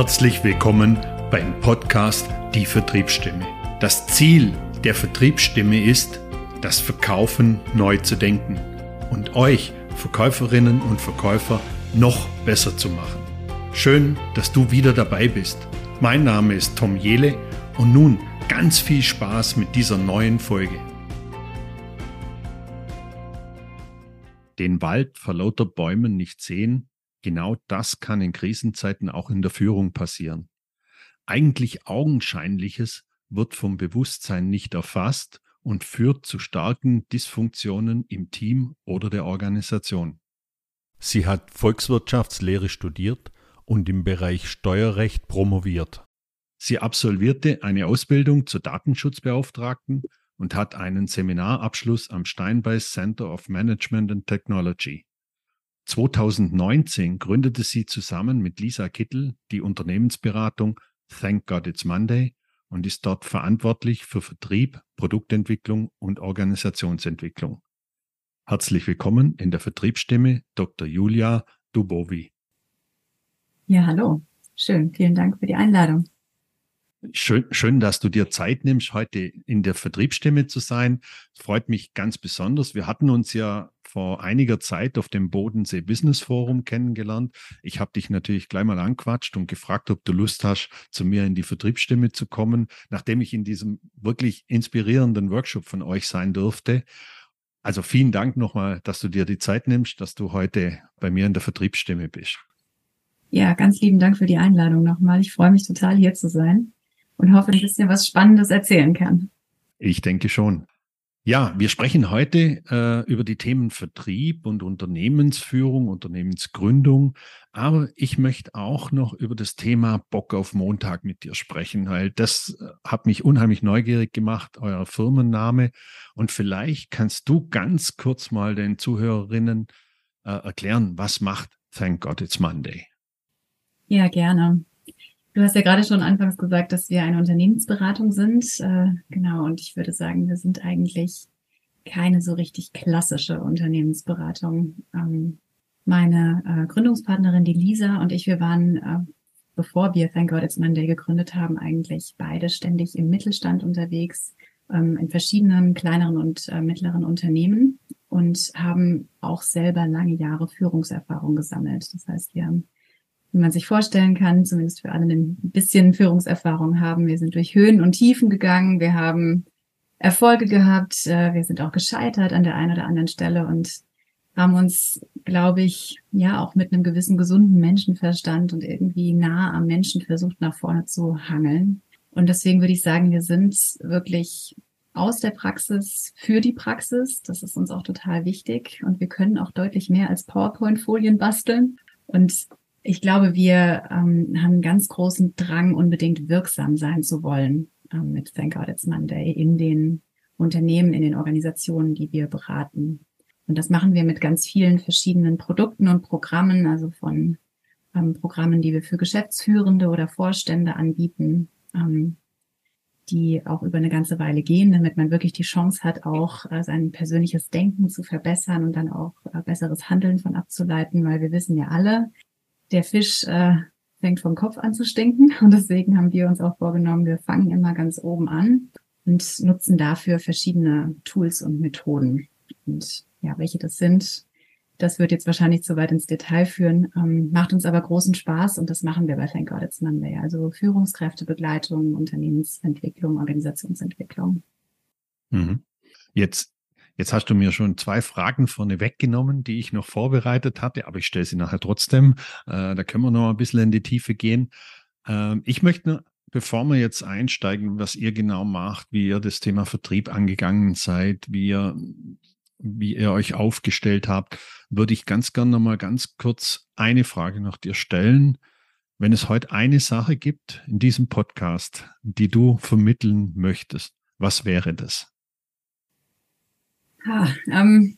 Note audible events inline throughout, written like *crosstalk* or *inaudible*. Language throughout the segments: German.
Herzlich willkommen beim Podcast Die Vertriebsstimme. Das Ziel der Vertriebsstimme ist, das Verkaufen neu zu denken und euch Verkäuferinnen und Verkäufer noch besser zu machen. Schön, dass du wieder dabei bist. Mein Name ist Tom Jele und nun ganz viel Spaß mit dieser neuen Folge. Den Wald vor lauter Bäumen nicht sehen, Genau das kann in Krisenzeiten auch in der Führung passieren. Eigentlich Augenscheinliches wird vom Bewusstsein nicht erfasst und führt zu starken Dysfunktionen im Team oder der Organisation. Sie hat Volkswirtschaftslehre studiert und im Bereich Steuerrecht promoviert. Sie absolvierte eine Ausbildung zur Datenschutzbeauftragten und hat einen Seminarabschluss am Steinbeis Center of Management and Technology. 2019 gründete sie zusammen mit Lisa Kittel die Unternehmensberatung Thank God It's Monday und ist dort verantwortlich für Vertrieb, Produktentwicklung und Organisationsentwicklung. Herzlich willkommen in der Vertriebsstimme Dr. Julia Dubovi. Ja, hallo. Schön. Vielen Dank für die Einladung. Schön, schön, dass du dir Zeit nimmst, heute in der Vertriebsstimme zu sein. Freut mich ganz besonders. Wir hatten uns ja vor einiger Zeit auf dem Bodensee Business Forum kennengelernt. Ich habe dich natürlich gleich mal anquatscht und gefragt, ob du Lust hast, zu mir in die Vertriebsstimme zu kommen, nachdem ich in diesem wirklich inspirierenden Workshop von euch sein durfte. Also vielen Dank nochmal, dass du dir die Zeit nimmst, dass du heute bei mir in der Vertriebsstimme bist. Ja, ganz lieben Dank für die Einladung nochmal. Ich freue mich total hier zu sein und hoffe, ein bisschen was Spannendes erzählen kann. Ich denke schon. Ja, wir sprechen heute äh, über die Themen Vertrieb und Unternehmensführung, Unternehmensgründung. Aber ich möchte auch noch über das Thema Bock auf Montag mit dir sprechen, weil das äh, hat mich unheimlich neugierig gemacht, euer Firmenname. Und vielleicht kannst du ganz kurz mal den Zuhörerinnen äh, erklären, was macht Thank God It's Monday? Ja, gerne. Du hast ja gerade schon anfangs gesagt, dass wir eine Unternehmensberatung sind. Äh, genau, und ich würde sagen, wir sind eigentlich keine so richtig klassische Unternehmensberatung. Ähm, meine äh, Gründungspartnerin, die Lisa und ich, wir waren, äh, bevor wir Thank God It's Monday gegründet haben, eigentlich beide ständig im Mittelstand unterwegs, ähm, in verschiedenen kleineren und mittleren Unternehmen und haben auch selber lange Jahre Führungserfahrung gesammelt. Das heißt, wir haben wie man sich vorstellen kann, zumindest für alle, ein bisschen Führungserfahrung haben. Wir sind durch Höhen und Tiefen gegangen, wir haben Erfolge gehabt, äh, wir sind auch gescheitert an der einen oder anderen Stelle und haben uns, glaube ich, ja auch mit einem gewissen gesunden Menschenverstand und irgendwie nah am Menschen versucht, nach vorne zu hangeln. Und deswegen würde ich sagen, wir sind wirklich aus der Praxis für die Praxis. Das ist uns auch total wichtig. Und wir können auch deutlich mehr als PowerPoint-Folien basteln. Und ich glaube, wir ähm, haben einen ganz großen Drang, unbedingt wirksam sein zu wollen ähm, mit Thank God It's Monday in den Unternehmen, in den Organisationen, die wir beraten. Und das machen wir mit ganz vielen verschiedenen Produkten und Programmen, also von ähm, Programmen, die wir für Geschäftsführende oder Vorstände anbieten, ähm, die auch über eine ganze Weile gehen, damit man wirklich die Chance hat, auch äh, sein persönliches Denken zu verbessern und dann auch äh, besseres Handeln von abzuleiten, weil wir wissen ja alle, der Fisch äh, fängt vom Kopf an zu stinken. *laughs* Und deswegen haben wir uns auch vorgenommen, wir fangen immer ganz oben an und nutzen dafür verschiedene Tools und Methoden. Und ja, welche das sind, das wird jetzt wahrscheinlich zu weit ins Detail führen, ähm, macht uns aber großen Spaß und das machen wir bei Thank God It's Monday. Also Führungskräftebegleitung, Unternehmensentwicklung, Organisationsentwicklung. Mhm. Jetzt Jetzt hast du mir schon zwei Fragen vorne weggenommen, die ich noch vorbereitet hatte, aber ich stelle sie nachher trotzdem. Äh, da können wir noch ein bisschen in die Tiefe gehen. Ähm, ich möchte nur, bevor wir jetzt einsteigen, was ihr genau macht, wie ihr das Thema Vertrieb angegangen seid, wie ihr, wie ihr euch aufgestellt habt, würde ich ganz gerne noch mal ganz kurz eine Frage nach dir stellen. Wenn es heute eine Sache gibt in diesem Podcast, die du vermitteln möchtest, was wäre das? Ha, ähm,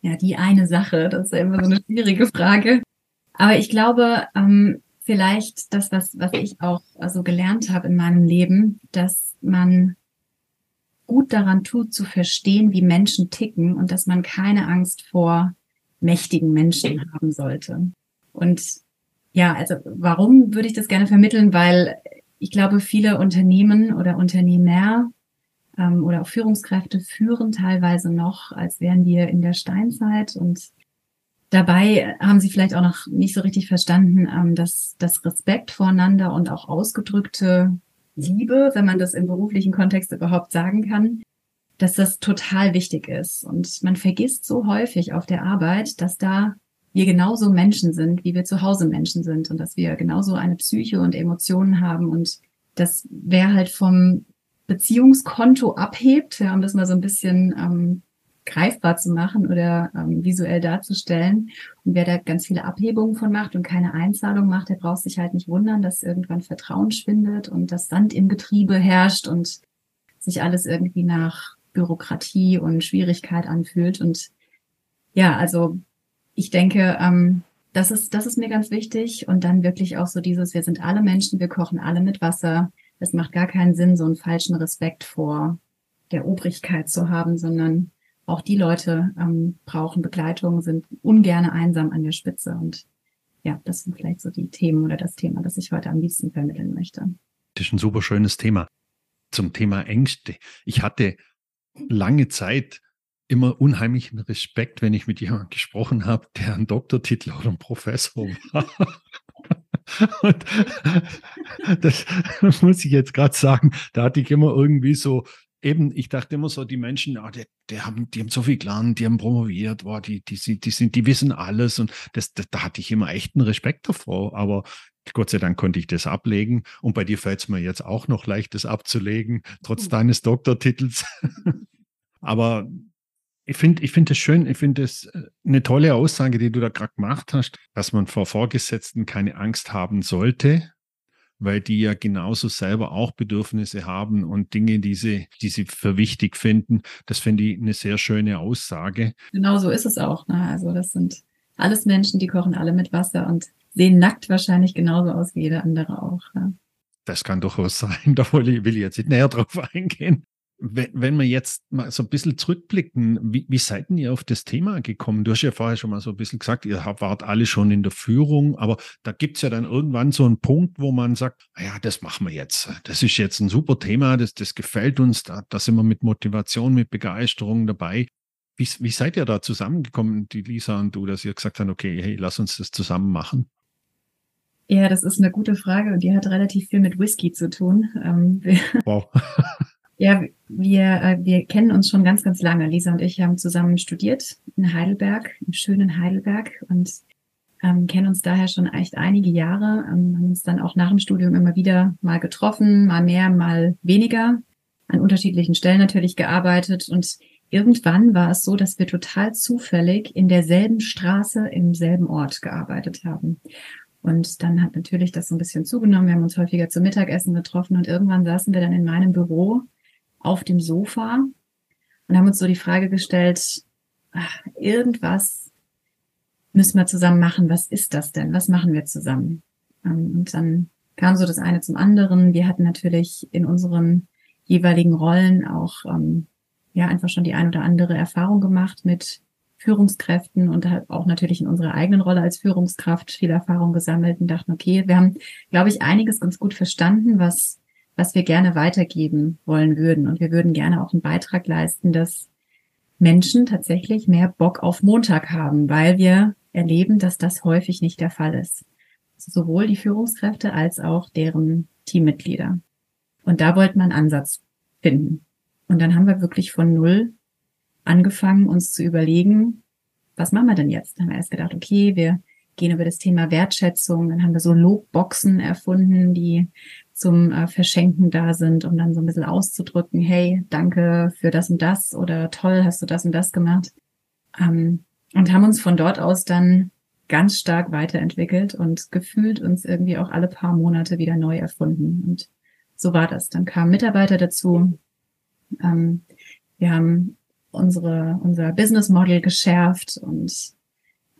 ja, die eine Sache, das ist ja immer so eine schwierige Frage. Aber ich glaube, ähm, vielleicht das, was, was ich auch also gelernt habe in meinem Leben, dass man gut daran tut, zu verstehen, wie Menschen ticken und dass man keine Angst vor mächtigen Menschen haben sollte. Und Ja, also warum würde ich das gerne vermitteln? Weil ich glaube, viele Unternehmen oder Unternehmer ähm, oder auch Führungskräfte führen teilweise noch, als wären wir in der Steinzeit und dabei haben sie vielleicht auch noch nicht so richtig verstanden, ähm, dass das Respekt voreinander und auch ausgedrückte Liebe, wenn man das im beruflichen Kontext überhaupt sagen kann, dass das total wichtig ist. Und man vergisst so häufig auf der Arbeit, dass da wir genauso Menschen sind, wie wir zu Hause Menschen sind und dass wir genauso eine Psyche und Emotionen haben und dass wer halt vom Beziehungskonto abhebt, ja, um das mal so ein bisschen ähm, greifbar zu machen oder ähm, visuell darzustellen. Und wer da ganz viele Abhebungen von macht und keine Einzahlung macht, der braucht sich halt nicht wundern, dass irgendwann Vertrauen schwindet und das Sand im Getriebe herrscht und sich alles irgendwie nach Bürokratie und Schwierigkeit anfühlt. Und ja, also ich denke, ähm, das ist, das ist mir ganz wichtig. Und dann wirklich auch so dieses, wir sind alle Menschen, wir kochen alle mit Wasser. Es macht gar keinen Sinn, so einen falschen Respekt vor der Obrigkeit zu haben, sondern auch die Leute ähm, brauchen Begleitung, sind ungerne einsam an der Spitze. Und ja, das sind vielleicht so die Themen oder das Thema, das ich heute am liebsten vermitteln möchte. Das ist ein super schönes Thema. Zum Thema Ängste. Ich hatte lange Zeit immer unheimlichen Respekt, wenn ich mit jemandem gesprochen habe, der einen Doktortitel oder einen Professor war. Und das muss ich jetzt gerade sagen, da hatte ich immer irgendwie so, eben, ich dachte immer so, die Menschen, ah, die, die, haben, die haben so viel gelernt, die haben promoviert, boah, die, die, sind, die, sind, die wissen alles und das, das, da hatte ich immer echt einen Respekt davor. Aber Gott sei Dank konnte ich das ablegen. Und bei dir fällt es mir jetzt auch noch leicht, das abzulegen, trotz mhm. deines Doktortitels. *laughs* Aber ich finde ich finde es schön, ich finde es äh, eine tolle Aussage, die du da gerade gemacht hast, dass man vor Vorgesetzten keine Angst haben sollte, weil die ja genauso selber auch Bedürfnisse haben und Dinge, die sie, die sie für wichtig finden. Das finde ich eine sehr schöne Aussage. Genau so ist es auch. Ne? Also das sind alles Menschen, die kochen alle mit Wasser und sehen nackt wahrscheinlich genauso aus wie jeder andere auch. Ne? Das kann durchaus *laughs* sein. Da will ich jetzt nicht näher drauf eingehen. Wenn, wir jetzt mal so ein bisschen zurückblicken, wie, wie seid ihr auf das Thema gekommen? Du hast ja vorher schon mal so ein bisschen gesagt, ihr wart alle schon in der Führung, aber da gibt es ja dann irgendwann so einen Punkt, wo man sagt, ja, das machen wir jetzt. Das ist jetzt ein super Thema, das, das gefällt uns, da, da sind wir mit Motivation, mit Begeisterung dabei. Wie, wie seid ihr da zusammengekommen, die Lisa und du, dass ihr gesagt habt, okay, hey, lass uns das zusammen machen? Ja, das ist eine gute Frage und die hat relativ viel mit Whisky zu tun. Ähm, wow. *laughs* *laughs* Ja, wir, äh, wir kennen uns schon ganz, ganz lange. Lisa und ich haben zusammen studiert in Heidelberg, im schönen Heidelberg und ähm, kennen uns daher schon echt einige Jahre, ähm, haben uns dann auch nach dem Studium immer wieder mal getroffen, mal mehr, mal weniger, an unterschiedlichen Stellen natürlich gearbeitet und irgendwann war es so, dass wir total zufällig in derselben Straße im selben Ort gearbeitet haben. Und dann hat natürlich das so ein bisschen zugenommen. Wir haben uns häufiger zum Mittagessen getroffen und irgendwann saßen wir dann in meinem Büro auf dem Sofa und haben uns so die Frage gestellt, ach, irgendwas müssen wir zusammen machen. Was ist das denn? Was machen wir zusammen? Ähm, und dann kam so das eine zum anderen. Wir hatten natürlich in unseren jeweiligen Rollen auch ähm, ja einfach schon die ein oder andere Erfahrung gemacht mit Führungskräften und auch natürlich in unserer eigenen Rolle als Führungskraft viel Erfahrung gesammelt und dachten, okay, wir haben, glaube ich, einiges ganz gut verstanden, was was wir gerne weitergeben wollen würden. Und wir würden gerne auch einen Beitrag leisten, dass Menschen tatsächlich mehr Bock auf Montag haben, weil wir erleben, dass das häufig nicht der Fall ist. Also sowohl die Führungskräfte als auch deren Teammitglieder. Und da wollten wir einen Ansatz finden. Und dann haben wir wirklich von Null angefangen, uns zu überlegen, was machen wir denn jetzt? Dann haben wir erst gedacht, okay, wir gehen über das Thema Wertschätzung. Dann haben wir so Lobboxen erfunden, die zum äh, Verschenken da sind, um dann so ein bisschen auszudrücken, hey, danke für das und das oder toll, hast du das und das gemacht. Ähm, und haben uns von dort aus dann ganz stark weiterentwickelt und gefühlt uns irgendwie auch alle paar Monate wieder neu erfunden. Und so war das. Dann kamen Mitarbeiter dazu. Ähm, wir haben unsere, unser Business Model geschärft und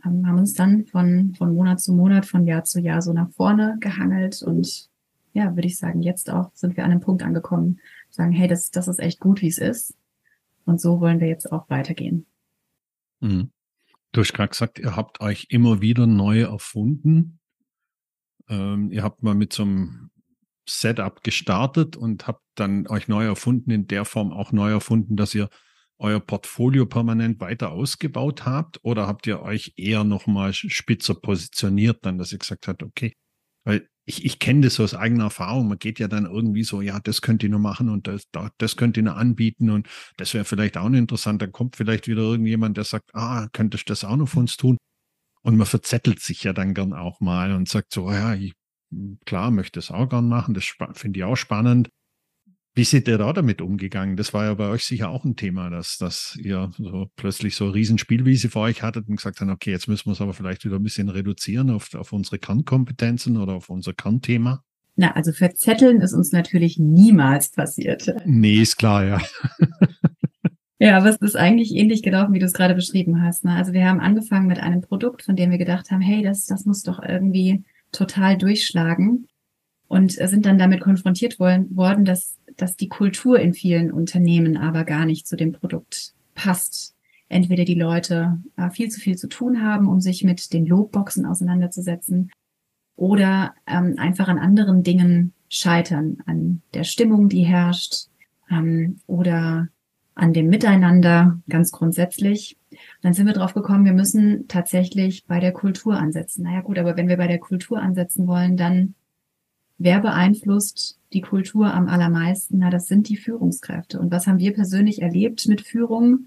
ähm, haben uns dann von, von Monat zu Monat, von Jahr zu Jahr so nach vorne gehangelt und ja, würde ich sagen, jetzt auch sind wir an einem Punkt angekommen, sagen, hey, das, das ist echt gut, wie es ist. Und so wollen wir jetzt auch weitergehen. Mhm. Du hast gerade gesagt, ihr habt euch immer wieder neu erfunden. ähm, ihr habt mal mit so einem Setup gestartet und habt dann euch neu erfunden, in der Form auch neu erfunden, dass ihr euer Portfolio permanent weiter ausgebaut habt oder habt ihr euch eher nochmal spitzer positioniert, dann, dass ihr gesagt habt, okay, weil ich, ich kenne das aus eigener Erfahrung. Man geht ja dann irgendwie so, ja, das könnt ihr nur machen und das, das könnt ihr nur anbieten und das wäre vielleicht auch interessant. Dann kommt vielleicht wieder irgendjemand, der sagt, ah, könntest du das auch noch für uns tun? Und man verzettelt sich ja dann gern auch mal und sagt so, ja, ich, klar, möchte das auch gern machen, das finde ich auch spannend. Wie seid ihr da damit umgegangen? Das war ja bei euch sicher auch ein Thema, dass, dass ihr so plötzlich so eine Riesenspielwiese vor euch hattet und gesagt habt, okay, jetzt müssen wir es aber vielleicht wieder ein bisschen reduzieren auf, auf unsere Kernkompetenzen oder auf unser Kernthema. Na, also verzetteln ist uns natürlich niemals passiert. Nee, ist klar, ja. *laughs* ja, aber es ist eigentlich ähnlich gelaufen, wie du es gerade beschrieben hast. Ne? Also wir haben angefangen mit einem Produkt, von dem wir gedacht haben, hey, das, das muss doch irgendwie total durchschlagen und sind dann damit konfrontiert worden, dass, dass die Kultur in vielen Unternehmen aber gar nicht zu dem Produkt passt. Entweder die Leute äh, viel zu viel zu tun haben, um sich mit den Lobboxen auseinanderzusetzen, oder ähm, einfach an anderen Dingen scheitern, an der Stimmung, die herrscht, ähm, oder an dem Miteinander ganz grundsätzlich. Dann sind wir drauf gekommen, wir müssen tatsächlich bei der Kultur ansetzen. Naja gut, aber wenn wir bei der Kultur ansetzen wollen, dann Wer beeinflusst die Kultur am allermeisten? Na, das sind die Führungskräfte. Und was haben wir persönlich erlebt mit Führung?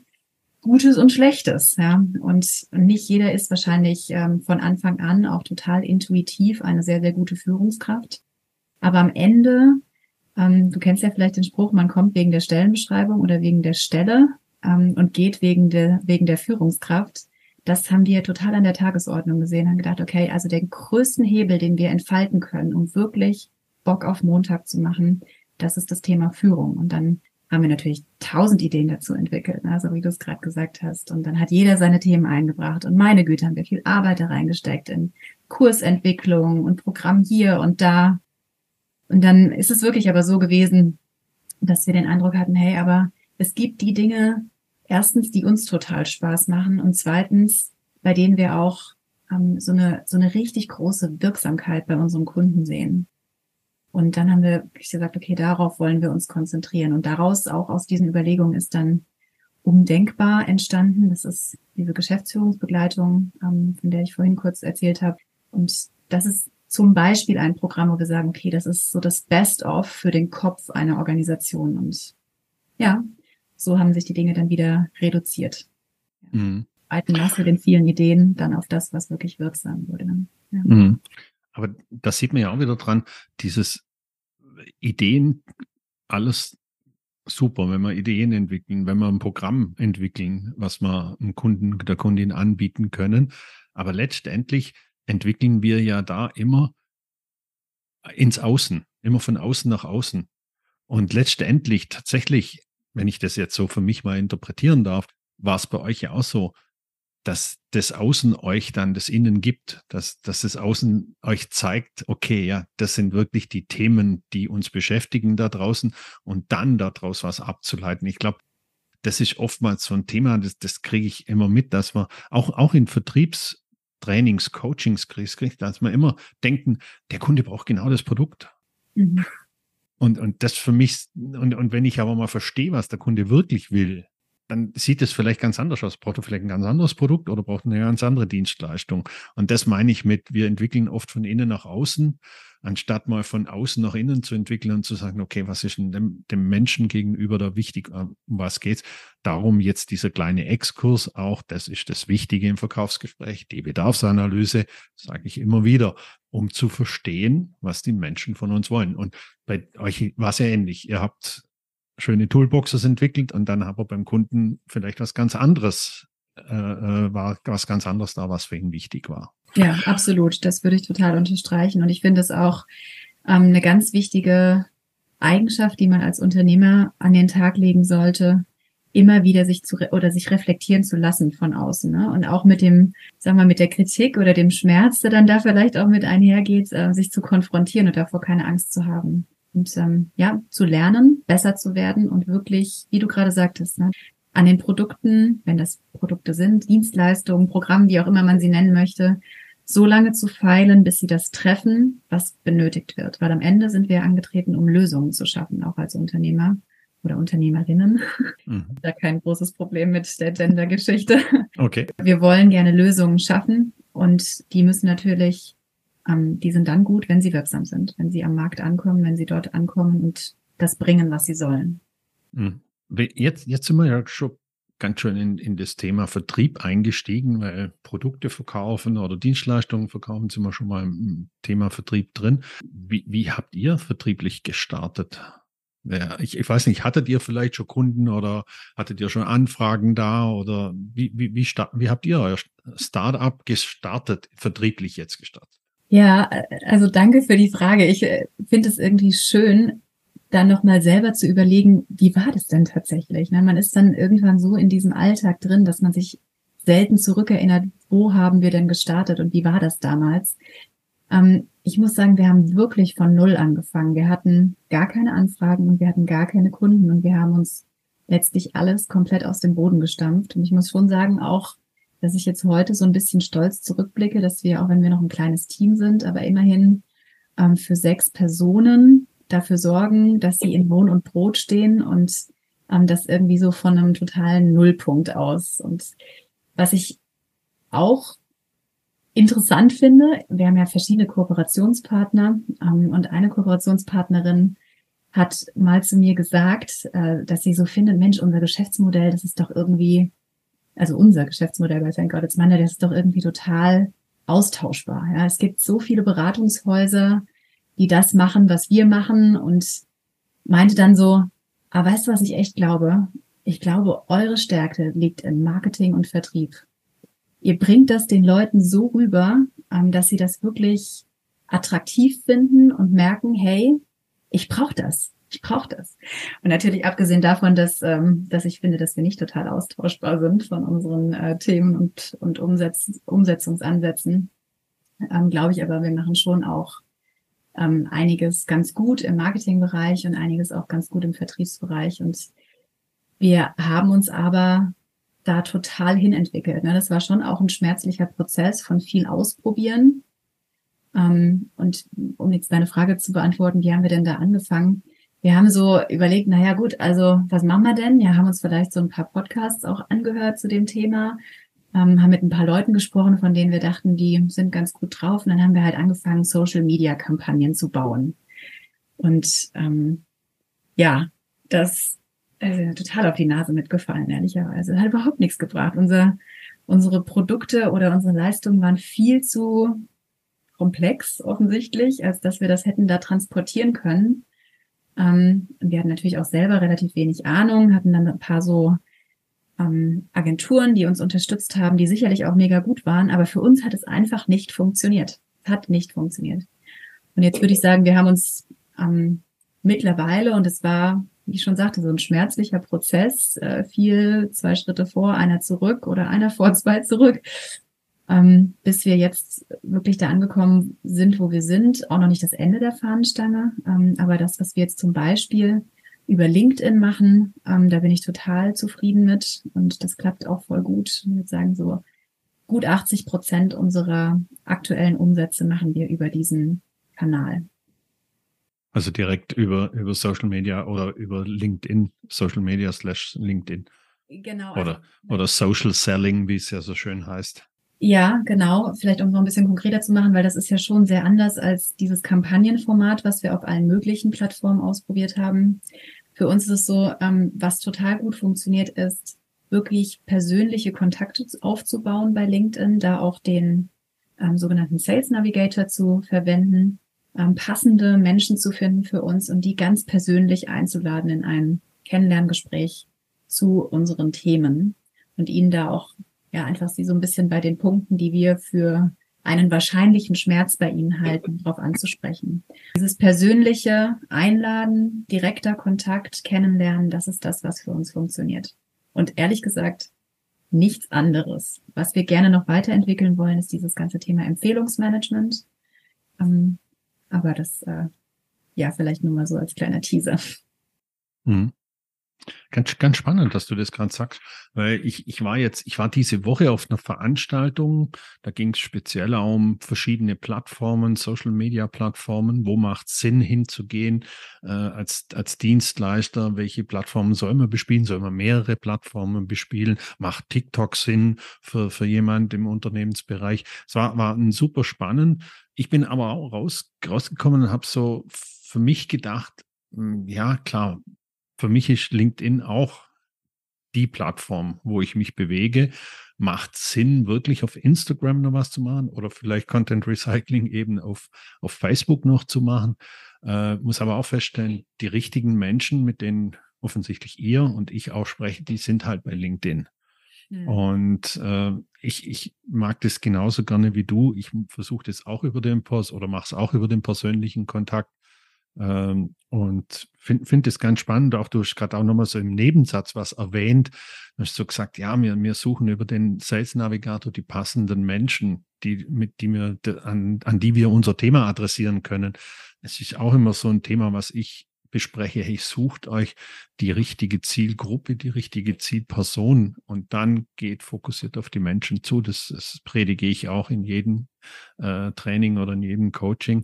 Gutes und Schlechtes, ja. Und nicht jeder ist wahrscheinlich ähm, von Anfang an auch total intuitiv eine sehr, sehr gute Führungskraft. Aber am Ende, ähm, du kennst ja vielleicht den Spruch, man kommt wegen der Stellenbeschreibung oder wegen der Stelle ähm, und geht wegen der, wegen der Führungskraft das haben wir total an der Tagesordnung gesehen, haben gedacht, okay, also den größten Hebel, den wir entfalten können, um wirklich Bock auf Montag zu machen, das ist das Thema Führung. Und dann haben wir natürlich tausend Ideen dazu entwickelt, ne? so wie du es gerade gesagt hast. Und dann hat jeder seine Themen eingebracht. Und meine Güte, haben wir viel Arbeit da reingesteckt in Kursentwicklung und Programm hier und da. Und dann ist es wirklich aber so gewesen, dass wir den Eindruck hatten, hey, aber es gibt die Dinge, erstens, die uns total Spaß machen und zweitens, bei denen wir auch ähm, so, eine, so eine richtig große Wirksamkeit bei unseren Kunden sehen. Und dann haben wir gesagt, okay, darauf wollen wir uns konzentrieren. Und daraus, auch aus diesen Überlegungen, ist dann Umdenkbar entstanden. Das ist diese Geschäftsführungsbegleitung, ähm, von der ich vorhin kurz erzählt habe. Und das ist zum Beispiel ein Programm, wo wir sagen, okay, das ist so das Best-of für den Kopf einer Organisation. Und ja, so haben sich die Dinge dann wieder reduziert. Mhm. Alten Masse den vielen Ideen dann auf das, was wirklich wirksam wurde. Ja. Mhm. Aber das sieht man ja auch wieder dran, dieses Ideen, alles super, wenn wir Ideen entwickeln, wenn wir ein Programm entwickeln, was wir dem Kunden, der Kundin anbieten können. Aber letztendlich entwickeln wir ja da immer ins Außen, immer von außen nach außen. Und letztendlich tatsächlich wenn ich das jetzt so für mich mal interpretieren darf, war es bei euch ja auch so, dass das Außen euch dann das Innen gibt, dass, dass das Außen euch zeigt, okay, ja, das sind wirklich die Themen, die uns beschäftigen da draußen und dann daraus was abzuleiten. Ich glaube, das ist oftmals so ein Thema, das, das kriege ich immer mit, dass man auch, auch in Vertriebstrainings, Coachings kriegt, dass man immer denken, der Kunde braucht genau das Produkt. Mhm. Und, und das für mich, und, und wenn ich aber mal verstehe, was der Kunde wirklich will, dann sieht es vielleicht ganz anders aus. Braucht er vielleicht ein ganz anderes Produkt oder braucht eine ganz andere Dienstleistung? Und das meine ich mit, wir entwickeln oft von innen nach außen anstatt mal von außen nach innen zu entwickeln und zu sagen, okay, was ist denn dem, dem Menschen gegenüber da wichtig, äh, um was geht's? Darum jetzt dieser kleine Exkurs auch, das ist das Wichtige im Verkaufsgespräch, die Bedarfsanalyse, sage ich immer wieder, um zu verstehen, was die Menschen von uns wollen. Und bei euch war es ja ähnlich. Ihr habt schöne Toolboxes entwickelt und dann aber beim Kunden vielleicht was ganz anderes, äh, äh war was ganz anderes da, was für ihn wichtig war. Ja, absolut. Das würde ich total unterstreichen. Und ich finde es auch ähm, eine ganz wichtige Eigenschaft, die man als Unternehmer an den Tag legen sollte, immer wieder sich zu oder sich reflektieren zu lassen von außen. Ne? Und auch mit dem, sagen wir, mit der Kritik oder dem Schmerz, der dann da vielleicht auch mit einhergeht, äh, sich zu konfrontieren und davor keine Angst zu haben. Und ähm, ja, zu lernen, besser zu werden und wirklich, wie du gerade sagtest, ne, an den Produkten, wenn das Produkte sind, Dienstleistungen, Programmen, wie auch immer man sie nennen möchte, so lange zu feilen, bis sie das treffen, was benötigt wird. Weil am Ende sind wir angetreten, um Lösungen zu schaffen, auch als Unternehmer oder Unternehmerinnen. Mhm. Da kein großes Problem mit der Gender-Geschichte. Okay. Wir wollen gerne Lösungen schaffen und die müssen natürlich, ähm, die sind dann gut, wenn sie wirksam sind, wenn sie am Markt ankommen, wenn sie dort ankommen und das bringen, was sie sollen. Mhm. Jetzt, jetzt sind wir ja schon ganz schön in, in das Thema Vertrieb eingestiegen, weil Produkte verkaufen oder Dienstleistungen verkaufen, sind wir schon mal im Thema Vertrieb drin. Wie, wie habt ihr vertrieblich gestartet? Ja, ich, ich weiß nicht, hattet ihr vielleicht schon Kunden oder hattet ihr schon Anfragen da oder wie, wie, wie, wie habt ihr euer Startup gestartet, vertrieblich jetzt gestartet? Ja, also danke für die Frage. Ich äh, finde es irgendwie schön, dann nochmal selber zu überlegen, wie war das denn tatsächlich? Ne? Man ist dann irgendwann so in diesem Alltag drin, dass man sich selten zurückerinnert, wo haben wir denn gestartet und wie war das damals? Ähm, ich muss sagen, wir haben wirklich von Null angefangen. Wir hatten gar keine Anfragen und wir hatten gar keine Kunden und wir haben uns letztlich alles komplett aus dem Boden gestampft. Und ich muss schon sagen, auch, dass ich jetzt heute so ein bisschen stolz zurückblicke, dass wir, auch wenn wir noch ein kleines Team sind, aber immerhin ähm, für sechs Personen dafür sorgen, dass sie in Wohn und Brot stehen und ähm, das irgendwie so von einem totalen Nullpunkt aus. Und was ich auch interessant finde, wir haben ja verschiedene Kooperationspartner ähm, und eine Kooperationspartnerin hat mal zu mir gesagt, äh, dass sie so findet, Mensch, unser Geschäftsmodell, das ist doch irgendwie, also unser Geschäftsmodell bei Thank God It's Monday, das ist doch irgendwie total austauschbar. Ja, es gibt so viele Beratungshäuser, die das machen, was wir machen und meinte dann so, ah, weißt du, was ich echt glaube? Ich glaube, eure Stärke liegt in Marketing und Vertrieb ihr bringt das den Leuten so rüber, ähm, dass sie das wirklich attraktiv finden und merken, hey, ich brauche das. Ich brauche das. Und natürlich abgesehen davon, dass, ähm, dass ich finde, dass wir nicht total austauschbar sind von unseren äh, Themen und, und Umsetz Umsetzungsansätzen, ähm, glaube ich aber, wir machen schon auch einiges ganz gut im Marketingbereich und einiges auch ganz gut im Vertriebsbereich. Und wir haben uns aber da total hinentwickelt. Ne? Das war schon auch ein schmerzlicher Prozess von viel Ausprobieren. Ähm, und um jetzt deine Frage zu beantworten, wie haben wir denn da angefangen? Wir haben so überlegt, naja gut, also was machen wir denn? Ja, haben uns vielleicht so ein paar Podcasts auch angehört zu dem Thema, ähm, haben mit ein paar Leuten gesprochen, von denen wir dachten, die sind ganz gut drauf. Und dann haben wir halt angefangen, Social-Media-Kampagnen zu bauen. Und ähm, ja, das also total auf die Nase mitgefallen, ehrlicherweise. Hat überhaupt nichts gebracht. Unser, unsere Produkte oder unsere Leistungen waren viel zu komplex offensichtlich, als dass wir das hätten da transportieren können. Ähm, wir hatten natürlich auch selber relativ wenig Ahnung, hatten dann ein paar so ähm, Agenturen, die uns unterstützt haben, die sicherlich auch mega gut waren, aber für uns hat es einfach nicht funktioniert. Hat nicht funktioniert. Und jetzt würde ich sagen, wir haben uns ähm, mittlerweile, und es war wie ich schon sagte, so ein schmerzlicher Prozess, äh, viel zwei Schritte vor, einer zurück oder einer vor, *laughs* zwei zurück, ähm, bis wir jetzt wirklich da angekommen sind, wo wir sind. Auch noch nicht das Ende der Fahnenstange, ähm, aber das, was wir jetzt zum Beispiel über LinkedIn machen, ähm, da bin ich total zufrieden mit und das klappt auch voll gut. Ich würde sagen, so gut 80 Prozent unserer aktuellen Umsätze machen wir über diesen Kanal. Also direkt über, über Social Media oder über LinkedIn, Social Media slash LinkedIn. Genau. Oder, also, oder Social Selling, wie es ja so schön heißt. Ja, genau. Vielleicht um noch ein bisschen konkreter zu machen, weil das ist ja schon sehr anders als dieses Kampagnenformat, was wir auf allen möglichen Plattformen ausprobiert haben. Für uns ist es so, ähm, was total gut funktioniert, ist wirklich persönliche Kontakte aufzubauen bei LinkedIn, da auch den ähm, sogenannten Sales Navigator zu verwenden ähm, passende Menschen zu finden für uns und die ganz persönlich einzuladen in ein Kennenlerngespräch zu unseren Themen und ihnen da auch ja einfach sie so ein bisschen bei den Punkten, die wir für einen wahrscheinlichen Schmerz bei ihnen halten, darauf anzusprechen. Dieses persönliche Einladen, direkter Kontakt, kennenlernen, das ist das, was für uns funktioniert. Und ehrlich gesagt, nichts anderes. Was wir gerne noch weiterentwickeln wollen, ist dieses ganze Thema Empfehlungsmanagement. Ähm, aber das, äh, ja, vielleicht nur mal so als kleiner Teaser. Mhm. Ganz, ganz spannend, dass du das gerade sagst, weil ich, ich war jetzt, ich war diese Woche auf einer Veranstaltung, da ging es speziell um verschiedene Plattformen, Social Media Plattformen, wo macht Sinn hinzugehen äh, als, als Dienstleister, welche Plattformen soll man bespielen, soll man mehrere Plattformen bespielen, macht TikTok Sinn für, für jemand im Unternehmensbereich. Es war, war ein super spannend. Ich bin aber auch raus, rausgekommen und habe so für mich gedacht, hm, ja, klar, für mich ist LinkedIn auch die Plattform, wo ich mich bewege. Macht Sinn, wirklich auf Instagram noch was zu machen oder vielleicht Content Recycling eben auf, auf Facebook noch zu machen. Äh, muss aber auch feststellen, die richtigen Menschen, mit denen offensichtlich ihr und ich auch sprechen, die sind halt bei LinkedIn. Mhm. Und äh, ich, ich mag das genauso gerne wie du. Ich versuche das auch über den Post oder mache es auch über den persönlichen Kontakt. Ähm, und finde find es ganz spannend. Auch du hast gerade auch nochmal so im Nebensatz was erwähnt. Du hast so gesagt, ja, wir, wir suchen über den Sales Navigator die passenden Menschen, die, mit die wir, an, an die wir unser Thema adressieren können. Es ist auch immer so ein Thema, was ich bespreche. Hey, sucht euch die richtige Zielgruppe, die richtige Zielperson und dann geht fokussiert auf die Menschen zu. Das, das predige ich auch in jedem äh, Training oder in jedem Coaching.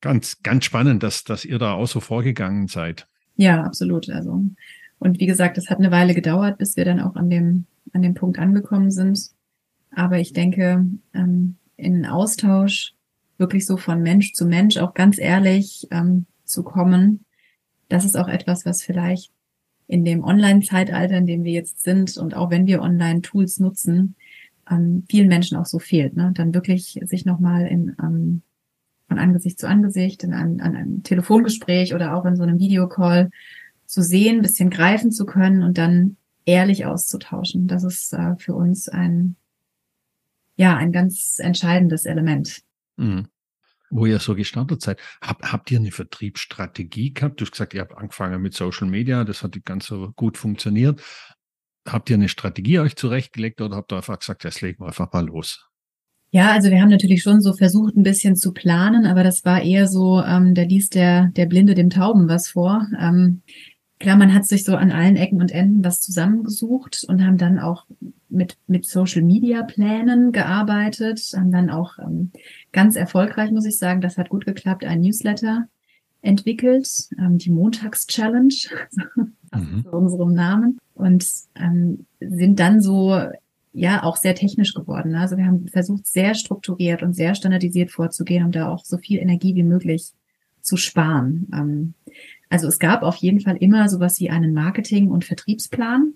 Ganz, ganz spannend, dass, dass ihr da auch so vorgegangen seid. Ja, absolut. Also, und wie gesagt, es hat eine Weile gedauert, bis wir dann auch an dem, an dem Punkt angekommen sind. Aber ich denke, ähm, in Austausch wirklich so von Mensch zu Mensch auch ganz ehrlich ähm, zu kommen, das ist auch etwas, was vielleicht in dem Online-Zeitalter, in dem wir jetzt sind und auch wenn wir Online-Tools nutzen, ähm, vielen Menschen auch so fehlt. Ne? Dann wirklich sich nochmal in ähm, von Angesicht zu Angesicht, in einem, an einem Telefongespräch oder auch in so einem Videocall zu sehen, ein bisschen greifen zu können und dann ehrlich auszutauschen. Das ist äh, für uns ein, ja, ein ganz entscheidendes Element. Mhm. Wo ihr so gestartet seid, habt, habt ihr eine Vertriebsstrategie gehabt? Du hast gesagt, ihr habt angefangen mit Social Media, das hat ganz so gut funktioniert. Habt ihr eine Strategie euch zurechtgelegt oder habt ihr einfach gesagt, jetzt legen wir einfach mal los? Ja, also wir haben natürlich schon so versucht, ein bisschen zu planen, aber das war eher so, ähm, da liest der, der Blinde dem Tauben was vor. Ähm, klar, man hat sich so an allen Ecken und Enden was zusammengesucht und haben dann auch mit, mit Social Media Plänen gearbeitet, haben dann auch ähm, ganz erfolgreich, muss ich sagen, das hat gut geklappt, ein Newsletter entwickelt, ähm, die Montags-Challenge, *laughs* mhm. unserem Namen, und ähm, sind dann so ja auch sehr technisch geworden. Also wir haben versucht, sehr strukturiert und sehr standardisiert vorzugehen, um da auch so viel Energie wie möglich zu sparen. Ähm, also es gab auf jeden Fall immer sowas wie einen Marketing- und Vertriebsplan,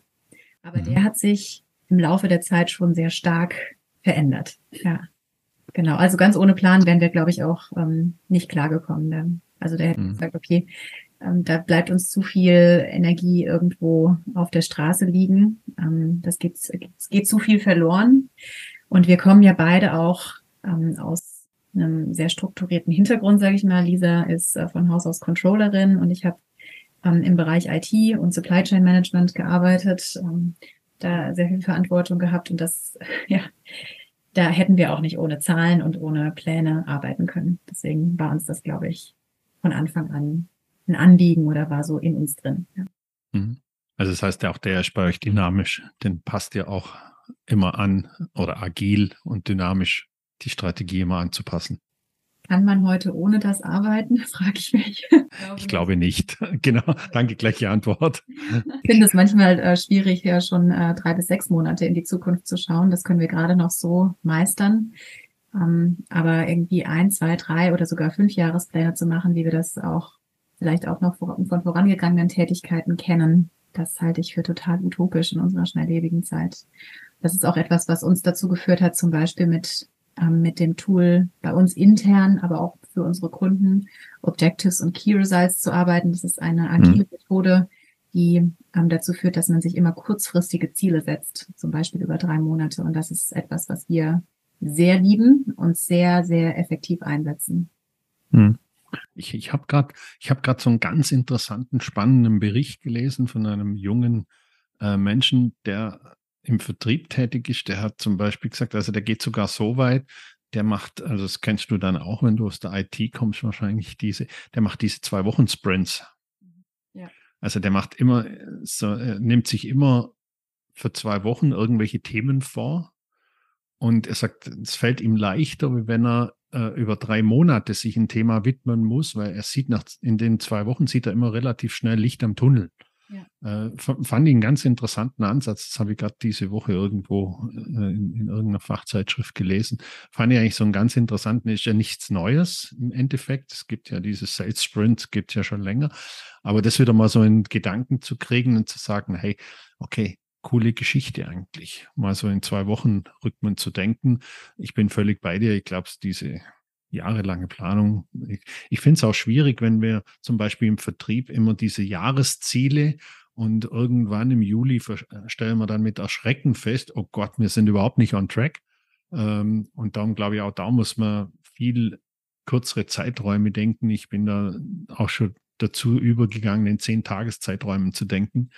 aber mhm. der hat sich im Laufe der Zeit schon sehr stark verändert. Ja, genau. Also ganz ohne Plan wären wir, glaube ich, auch ähm, nicht klargekommen. Also der hätte mhm. gesagt, okay, ähm, da bleibt uns zu viel Energie irgendwo auf der Straße liegen. Ähm, das geht, geht zu viel verloren. Und wir kommen ja beide auch ähm, aus einem sehr strukturierten Hintergrund, sage ich mal. Lisa ist äh, von Haus aus Controllerin und ich habe ähm, im Bereich IT und Supply Chain Management gearbeitet, ähm, da sehr viel Verantwortung gehabt und das, *laughs* ja, da hätten wir auch nicht ohne Zahlen und ohne Pläne arbeiten können. Deswegen war uns das, glaube ich, von Anfang an ein Anliegen oder war so in uns drin. Ja. Mhm. Also das heißt, auch der ist bei euch dynamisch, den passt ihr auch immer an oder agil und dynamisch die Strategie immer anzupassen. Kann man heute ohne das arbeiten, *laughs* frage ich mich. ich glaube nicht. *laughs* Genau, danke, gleiche Antwort. Ich finde es manchmal äh, schwierig, ja schon äh, drei bis sechs Monate in die Zukunft zu schauen. Das können wir gerade noch so meistern. Ähm, aber irgendwie ein, zwei, drei oder sogar fünf Jahrespläne zu machen, wie wir das auch vielleicht auch noch von vorangegangenen Tätigkeiten kennen. Das halte ich für total utopisch in unserer schnelllebigen Zeit. Das ist auch etwas, was uns dazu geführt hat, zum Beispiel mit, mit dem Tool bei uns intern, aber auch für unsere Kunden, Objectives und Key Results zu arbeiten. Das ist eine agile mhm. Methode, die ähm, dazu führt, dass man sich immer kurzfristige Ziele setzt, zum Beispiel über drei Monate. Und das ist etwas, was wir sehr lieben und sehr, sehr effektiv einsetzen. Mhm. Ich, ich habe gerade hab grad so einen ganz interessanten, spannenden Bericht gelesen von einem jungen äh, Menschen, der im Vertrieb tätig ist. Der hat zum Beispiel gesagt, also der geht sogar so weit, der macht, also das kennst du dann auch, wenn du aus der IT kommst, wahrscheinlich diese, der macht diese zwei Wochen Sprints. Ja. Also der macht immer, so, er nimmt sich immer für zwei Wochen irgendwelche Themen vor. Und er sagt, es fällt ihm leichter, wie wenn er äh, über drei Monate sich ein Thema widmen muss, weil er sieht nach, in den zwei Wochen sieht er immer relativ schnell Licht am Tunnel. Ja. Äh, fand ich einen ganz interessanten Ansatz. Das habe ich gerade diese Woche irgendwo äh, in, in, irgendeiner Fachzeitschrift gelesen. Fand ich eigentlich so einen ganz interessanten. Ist ja nichts Neues im Endeffekt. Es gibt ja dieses Sales Sprint, gibt es ja schon länger. Aber das wieder mal so in Gedanken zu kriegen und zu sagen, hey, okay, coole Geschichte eigentlich, mal so in zwei Wochen Rhythmen zu denken. Ich bin völlig bei dir. Ich glaube, diese jahrelange Planung. Ich, ich finde es auch schwierig, wenn wir zum Beispiel im Vertrieb immer diese Jahresziele und irgendwann im Juli stellen wir dann mit Erschrecken fest, oh Gott, wir sind überhaupt nicht on track. Ähm, und darum glaube ich auch, da muss man viel kürzere Zeiträume denken. Ich bin da auch schon dazu übergegangen, in zehn Tageszeiträumen zu denken,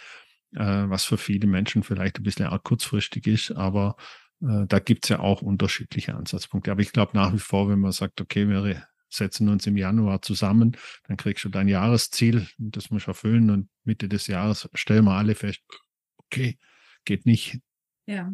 äh, was für viele Menschen vielleicht ein bisschen arg kurzfristig ist, aber äh, da gibt es ja auch unterschiedliche Ansatzpunkte. Aber ich glaube nach wie vor, wenn man sagt, okay, wir setzen uns im Januar zusammen, dann kriegst du dein Jahresziel das musst du erfüllen und Mitte des Jahres stellen wir alle fest, okay, geht nicht. Ja.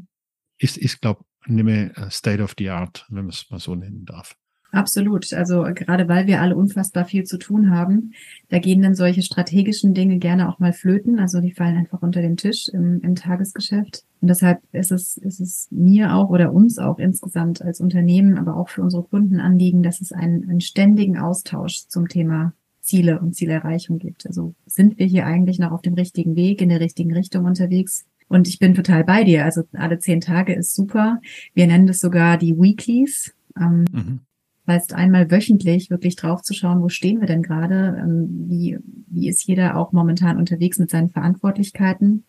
Ist, ist glaube ich, nicht mehr State of the Art, wenn man es mal so nennen darf. Absolut. Also gerade weil wir alle unfassbar viel zu tun haben, da gehen dann solche strategischen Dinge gerne auch mal flöten. Also die fallen einfach unter den Tisch im, im Tagesgeschäft. Und deshalb ist es, ist es mir auch oder uns auch insgesamt als Unternehmen, aber auch für unsere Kunden anliegen, dass es einen, einen ständigen Austausch zum Thema Ziele und Zielerreichung gibt. Also sind wir hier eigentlich noch auf dem richtigen Weg, in der richtigen Richtung unterwegs? Und ich bin total bei dir. Also alle zehn Tage ist super. Wir nennen das sogar die Weeklies. Ähm, mhm heißt einmal wöchentlich wirklich draufzuschauen, wo stehen wir denn gerade, ähm, wie, wie ist jeder auch momentan unterwegs mit seinen Verantwortlichkeiten.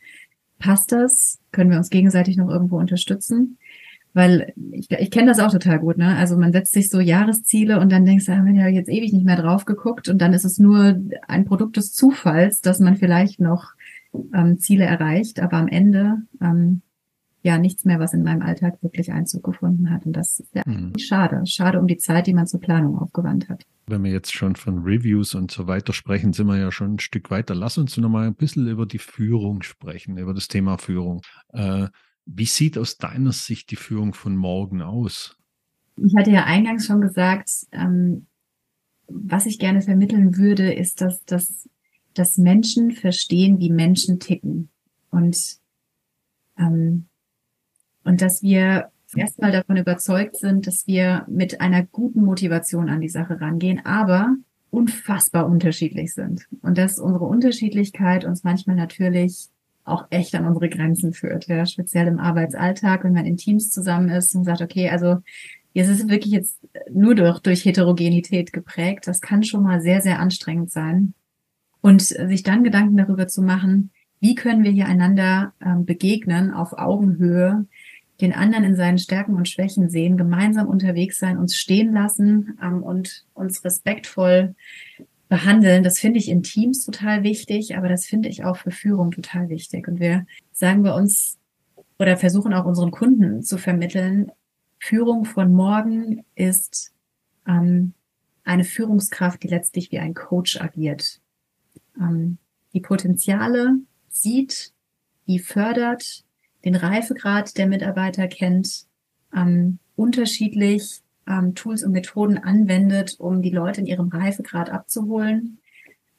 Passt das? Können wir uns gegenseitig noch irgendwo unterstützen? Weil ich, ich kenne das auch total gut, ne? Also man setzt sich so Jahresziele und dann denkst du, haben wir ja jetzt ewig nicht mehr drauf geguckt und dann ist es nur ein Produkt des Zufalls, dass man vielleicht noch ähm, Ziele erreicht, aber am Ende ähm, ja nichts mehr, was in meinem Alltag wirklich Einzug gefunden hat. Und das ist ja mhm. schade. Schade um die Zeit, die man zur Planung aufgewandt hat. Wenn wir jetzt schon von Reviews und so weiter sprechen, sind wir ja schon ein Stück weiter. Lass uns noch mal ein bisschen über die Führung sprechen, über das Thema Führung. Äh, wie sieht aus deiner Sicht die Führung von morgen aus? Ich hatte ja eingangs schon gesagt, ähm, was ich gerne vermitteln würde, ist, dass, dass, dass Menschen verstehen, wie Menschen ticken. Und ähm, und dass wir erstmal davon überzeugt sind, dass wir mit einer guten Motivation an die Sache rangehen, aber unfassbar unterschiedlich sind. Und dass unsere Unterschiedlichkeit uns manchmal natürlich auch echt an unsere Grenzen führt, ja, speziell im Arbeitsalltag, wenn man in Teams zusammen ist und sagt, okay, also jetzt ist es wirklich jetzt nur durch, durch Heterogenität geprägt. Das kann schon mal sehr, sehr anstrengend sein. Und sich dann Gedanken darüber zu machen, wie können wir hier einander ähm, begegnen auf Augenhöhe, den anderen in seinen Stärken und Schwächen sehen, gemeinsam unterwegs sein, uns stehen lassen ähm, und uns respektvoll behandeln. Das finde ich in Teams total wichtig, aber das finde ich auch für Führung total wichtig. Und wir sagen wir uns oder versuchen auch unseren Kunden zu vermitteln, Führung von morgen ist ähm, eine Führungskraft, die letztlich wie ein Coach agiert. Ähm, die Potenziale sieht, die fördert, den Reifegrad der Mitarbeiter kennt, ähm, unterschiedlich ähm, Tools und Methoden anwendet, um die Leute in ihrem Reifegrad abzuholen,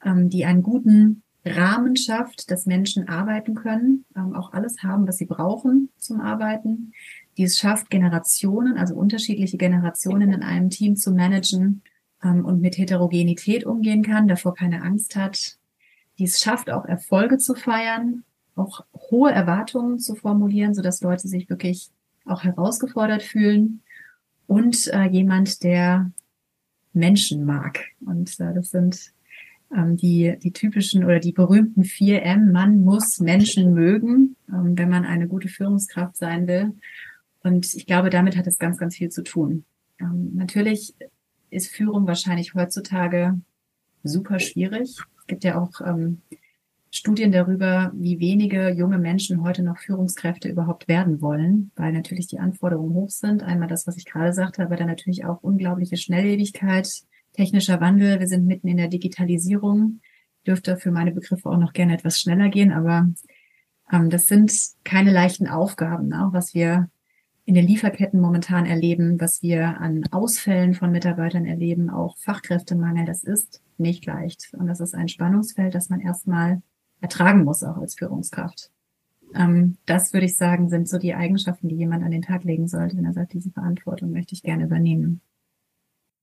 ähm, die einen guten Rahmen schafft, dass Menschen arbeiten können, ähm, auch alles haben, was sie brauchen zum Arbeiten, die es schafft, Generationen, also unterschiedliche Generationen in einem Team zu managen ähm, und mit Heterogenität umgehen kann, davor keine Angst hat, die es schafft, auch Erfolge zu feiern, auch hohe Erwartungen zu formulieren, so dass Leute sich wirklich auch herausgefordert fühlen und äh, jemand, der Menschen mag. Und äh, das sind ähm, die, die typischen oder die berühmten 4M. Man muss Menschen mögen, ähm, wenn man eine gute Führungskraft sein will. Und ich glaube, damit hat es ganz, ganz viel zu tun. Ähm, natürlich ist Führung wahrscheinlich heutzutage super schwierig. Es gibt ja auch ähm, Studien darüber, wie wenige junge Menschen heute noch Führungskräfte überhaupt werden wollen, weil natürlich die Anforderungen hoch sind. Einmal das, was ich gerade sagte, aber dann natürlich auch unglaubliche Schnelllebigkeit, technischer Wandel. Wir sind mitten in der Digitalisierung. dürfte für meine Begriffe auch noch gerne etwas schneller gehen, aber ähm, das sind keine leichten Aufgaben, ne? was wir in den Lieferketten momentan erleben, was wir an Ausfällen von Mitarbeitern erleben, auch Fachkräftemangel, das ist nicht leicht. Und das ist ein Spannungsfeld, das man erstmal ertragen muss, auch als Führungskraft. Ähm, das würde ich sagen, sind so die Eigenschaften, die jemand an den Tag legen sollte, wenn er sagt, diese Verantwortung möchte ich gerne übernehmen.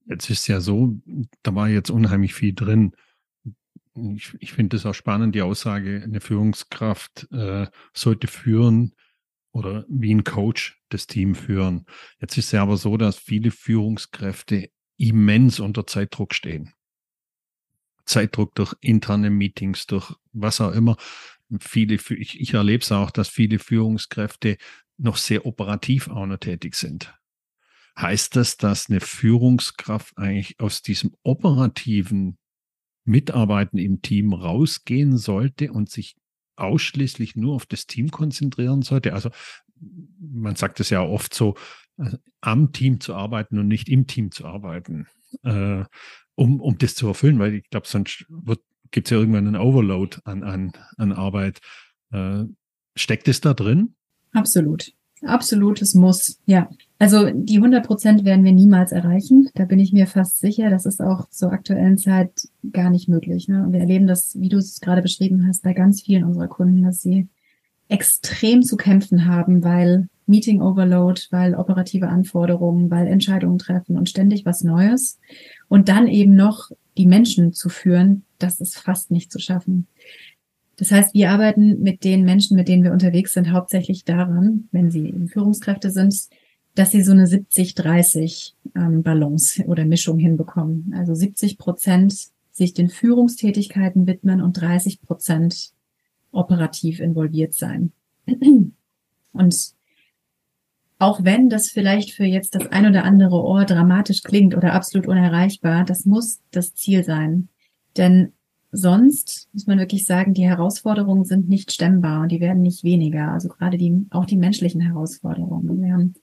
Jetzt ist ja so, da war jetzt unheimlich viel drin. Ich, ich finde es auch spannend, die Aussage, eine Führungskraft äh, sollte führen oder wie ein Coach das Team führen. Jetzt ist es ja aber so, dass viele Führungskräfte immens unter Zeitdruck stehen. Zeitdruck durch interne Meetings, durch was auch immer. Viele, ich, ich erlebe es auch, dass viele Führungskräfte noch sehr operativ auch noch tätig sind. Heißt das, dass eine Führungskraft eigentlich aus diesem operativen Mitarbeiten im Team rausgehen sollte und sich ausschließlich nur auf das Team konzentrieren sollte? Also man sagt es ja oft so, also am Team zu arbeiten und nicht im Team zu arbeiten, äh, um, um das zu erfüllen, weil ich glaube, sonst gibt es ja irgendwann einen Overload an, an, an Arbeit. Äh, steckt es da drin? Absolut. Absolutes Muss, ja. Also die 100 Prozent werden wir niemals erreichen. Da bin ich mir fast sicher. Das ist auch zur aktuellen Zeit gar nicht möglich. Ne? Und wir erleben das, wie du es gerade beschrieben hast, bei ganz vielen unserer Kunden, dass sie extrem zu kämpfen haben, weil Meeting Overload, weil operative Anforderungen, weil Entscheidungen treffen und ständig was Neues. Und dann eben noch die Menschen zu führen, das ist fast nicht zu schaffen. Das heißt, wir arbeiten mit den Menschen, mit denen wir unterwegs sind, hauptsächlich daran, wenn sie Führungskräfte sind, dass sie so eine 70-30 ähm, Balance oder Mischung hinbekommen. Also 70 Prozent sich den Führungstätigkeiten widmen und 30 Prozent operativ involviert sein. Und auch wenn das vielleicht für jetzt das ein oder andere Ohr dramatisch klingt oder absolut unerreichbar, das muss das Ziel sein. Denn sonst muss man wirklich sagen, die Herausforderungen sind nicht stemmbar und die werden nicht weniger. Also gerade die, auch die menschlichen Herausforderungen. Wir haben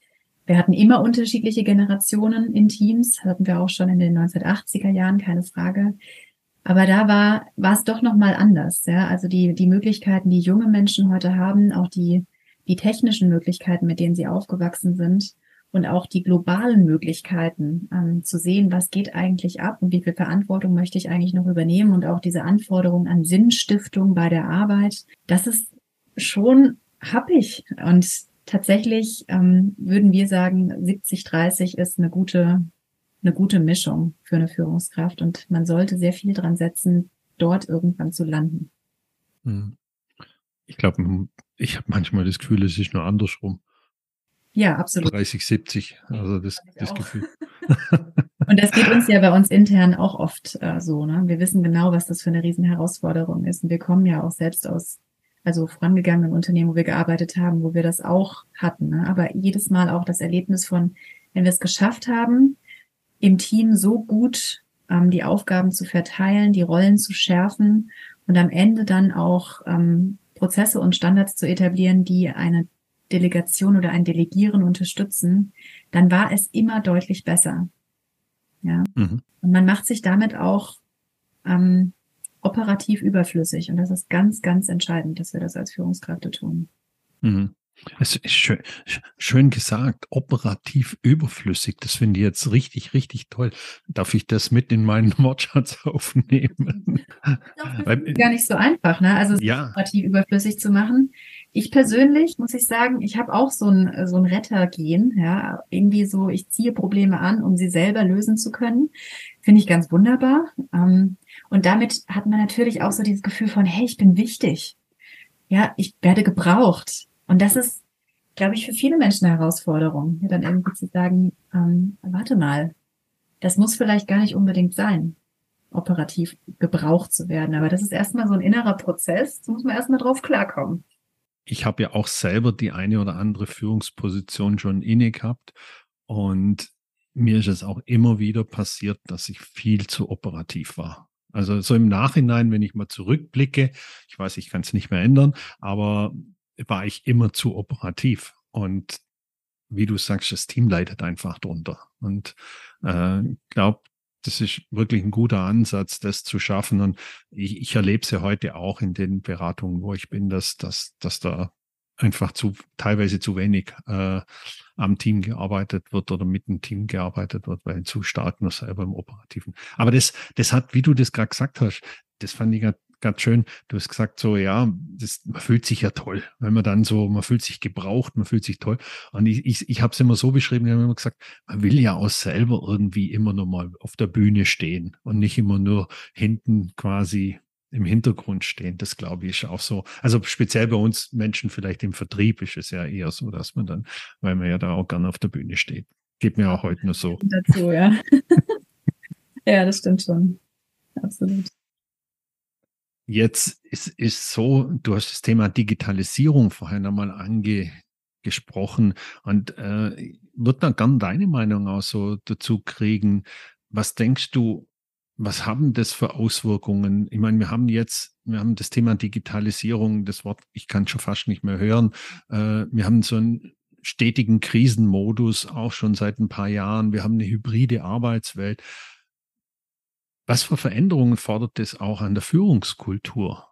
wir hatten immer unterschiedliche Generationen in Teams, hatten wir auch schon in den 1980er Jahren, keine Frage. Aber da war, war es doch nochmal anders, ja. Also die, die Möglichkeiten, die junge Menschen heute haben, auch die, die technischen Möglichkeiten, mit denen sie aufgewachsen sind und auch die globalen Möglichkeiten, ähm, zu sehen, was geht eigentlich ab und wie viel Verantwortung möchte ich eigentlich noch übernehmen und auch diese Anforderungen an Sinnstiftung bei der Arbeit, das ist schon happig und tatsächlich ähm, würden wir sagen, 70-30 ist eine gute, eine gute Mischung für eine Führungskraft und man sollte sehr viel dran setzen, dort irgendwann zu landen. Hm. Ich glaube, ich habe manchmal das Gefühl, es ist nur andersrum. Ja, absolut. 30, 70, also das, das Gefühl. *laughs* Und das geht uns ja bei uns intern auch oft äh, so. Ne? Wir wissen genau, was das für eine Riesenherausforderung ist. Und wir kommen ja auch selbst aus also vorangegangenen Unternehmen, wo wir gearbeitet haben, wo wir das auch hatten. Ne? Aber jedes Mal auch das Erlebnis von, wenn wir es geschafft haben, im Team so gut ähm, die Aufgaben zu verteilen, die Rollen zu schärfen und am Ende dann auch ähm, Prozesse und Standards zu etablieren, die eine Delegation oder ein Delegieren unterstützen, dann war es immer deutlich besser. Ja. Mhm. Und man macht sich damit auch ähm, operativ überflüssig. Und das ist ganz, ganz entscheidend, dass wir das als Führungskräfte tun. Mhm. Es ist schön, schön gesagt, operativ überflüssig. Das finde ich jetzt richtig, richtig toll. Darf ich das mit in meinen *laughs* Wortschatz aufnehmen? Das ist gar nicht so einfach, ne? Also ja. operativ überflüssig zu machen. Ich persönlich muss ich sagen, ich habe auch so ein, so ein Rettergehen, ja, irgendwie so, ich ziehe Probleme an, um sie selber lösen zu können. Finde ich ganz wunderbar. Ähm, und damit hat man natürlich auch so dieses Gefühl von, hey, ich bin wichtig. Ja, ich werde gebraucht. Und das ist, glaube ich, für viele Menschen eine Herausforderung, ja, dann irgendwie zu sagen, ähm, warte mal, das muss vielleicht gar nicht unbedingt sein, operativ gebraucht zu werden. Aber das ist erstmal so ein innerer Prozess, da muss man erstmal drauf klarkommen ich habe ja auch selber die eine oder andere Führungsposition schon inne gehabt und mir ist es auch immer wieder passiert, dass ich viel zu operativ war. Also so im Nachhinein, wenn ich mal zurückblicke, ich weiß, ich kann es nicht mehr ändern, aber war ich immer zu operativ. Und wie du sagst, das Team leidet einfach drunter. Und äh, glaube, das ist wirklich ein guter Ansatz, das zu schaffen. Und ich, ich erlebe es ja heute auch in den Beratungen, wo ich bin, dass, dass, dass da einfach zu teilweise zu wenig äh, am Team gearbeitet wird oder mit dem Team gearbeitet wird, weil zu stark nur selber im Operativen. Aber das, das hat, wie du das gerade gesagt hast, das fand ich ganz schön. Du hast gesagt, so, ja, das, man fühlt sich ja toll, wenn man dann so, man fühlt sich gebraucht, man fühlt sich toll. Und ich, ich, ich habe es immer so beschrieben, ich habe immer gesagt, man will ja auch selber irgendwie immer nur mal auf der Bühne stehen und nicht immer nur hinten quasi im Hintergrund stehen. Das glaube ich auch so. Also speziell bei uns Menschen vielleicht im Vertrieb ist es ja eher so, dass man dann, weil man ja da auch gerne auf der Bühne steht. Geht mir auch heute nur so. Dazu, ja. *laughs* ja, das stimmt schon. Absolut. Jetzt ist, ist so, du hast das Thema Digitalisierung vorhin einmal angesprochen und äh, würde dann gern deine Meinung auch so dazu kriegen. Was denkst du, was haben das für Auswirkungen? Ich meine, wir haben jetzt, wir haben das Thema Digitalisierung, das Wort, ich kann schon fast nicht mehr hören. Äh, wir haben so einen stetigen Krisenmodus auch schon seit ein paar Jahren. Wir haben eine hybride Arbeitswelt. Was für Veränderungen fordert das auch an der Führungskultur?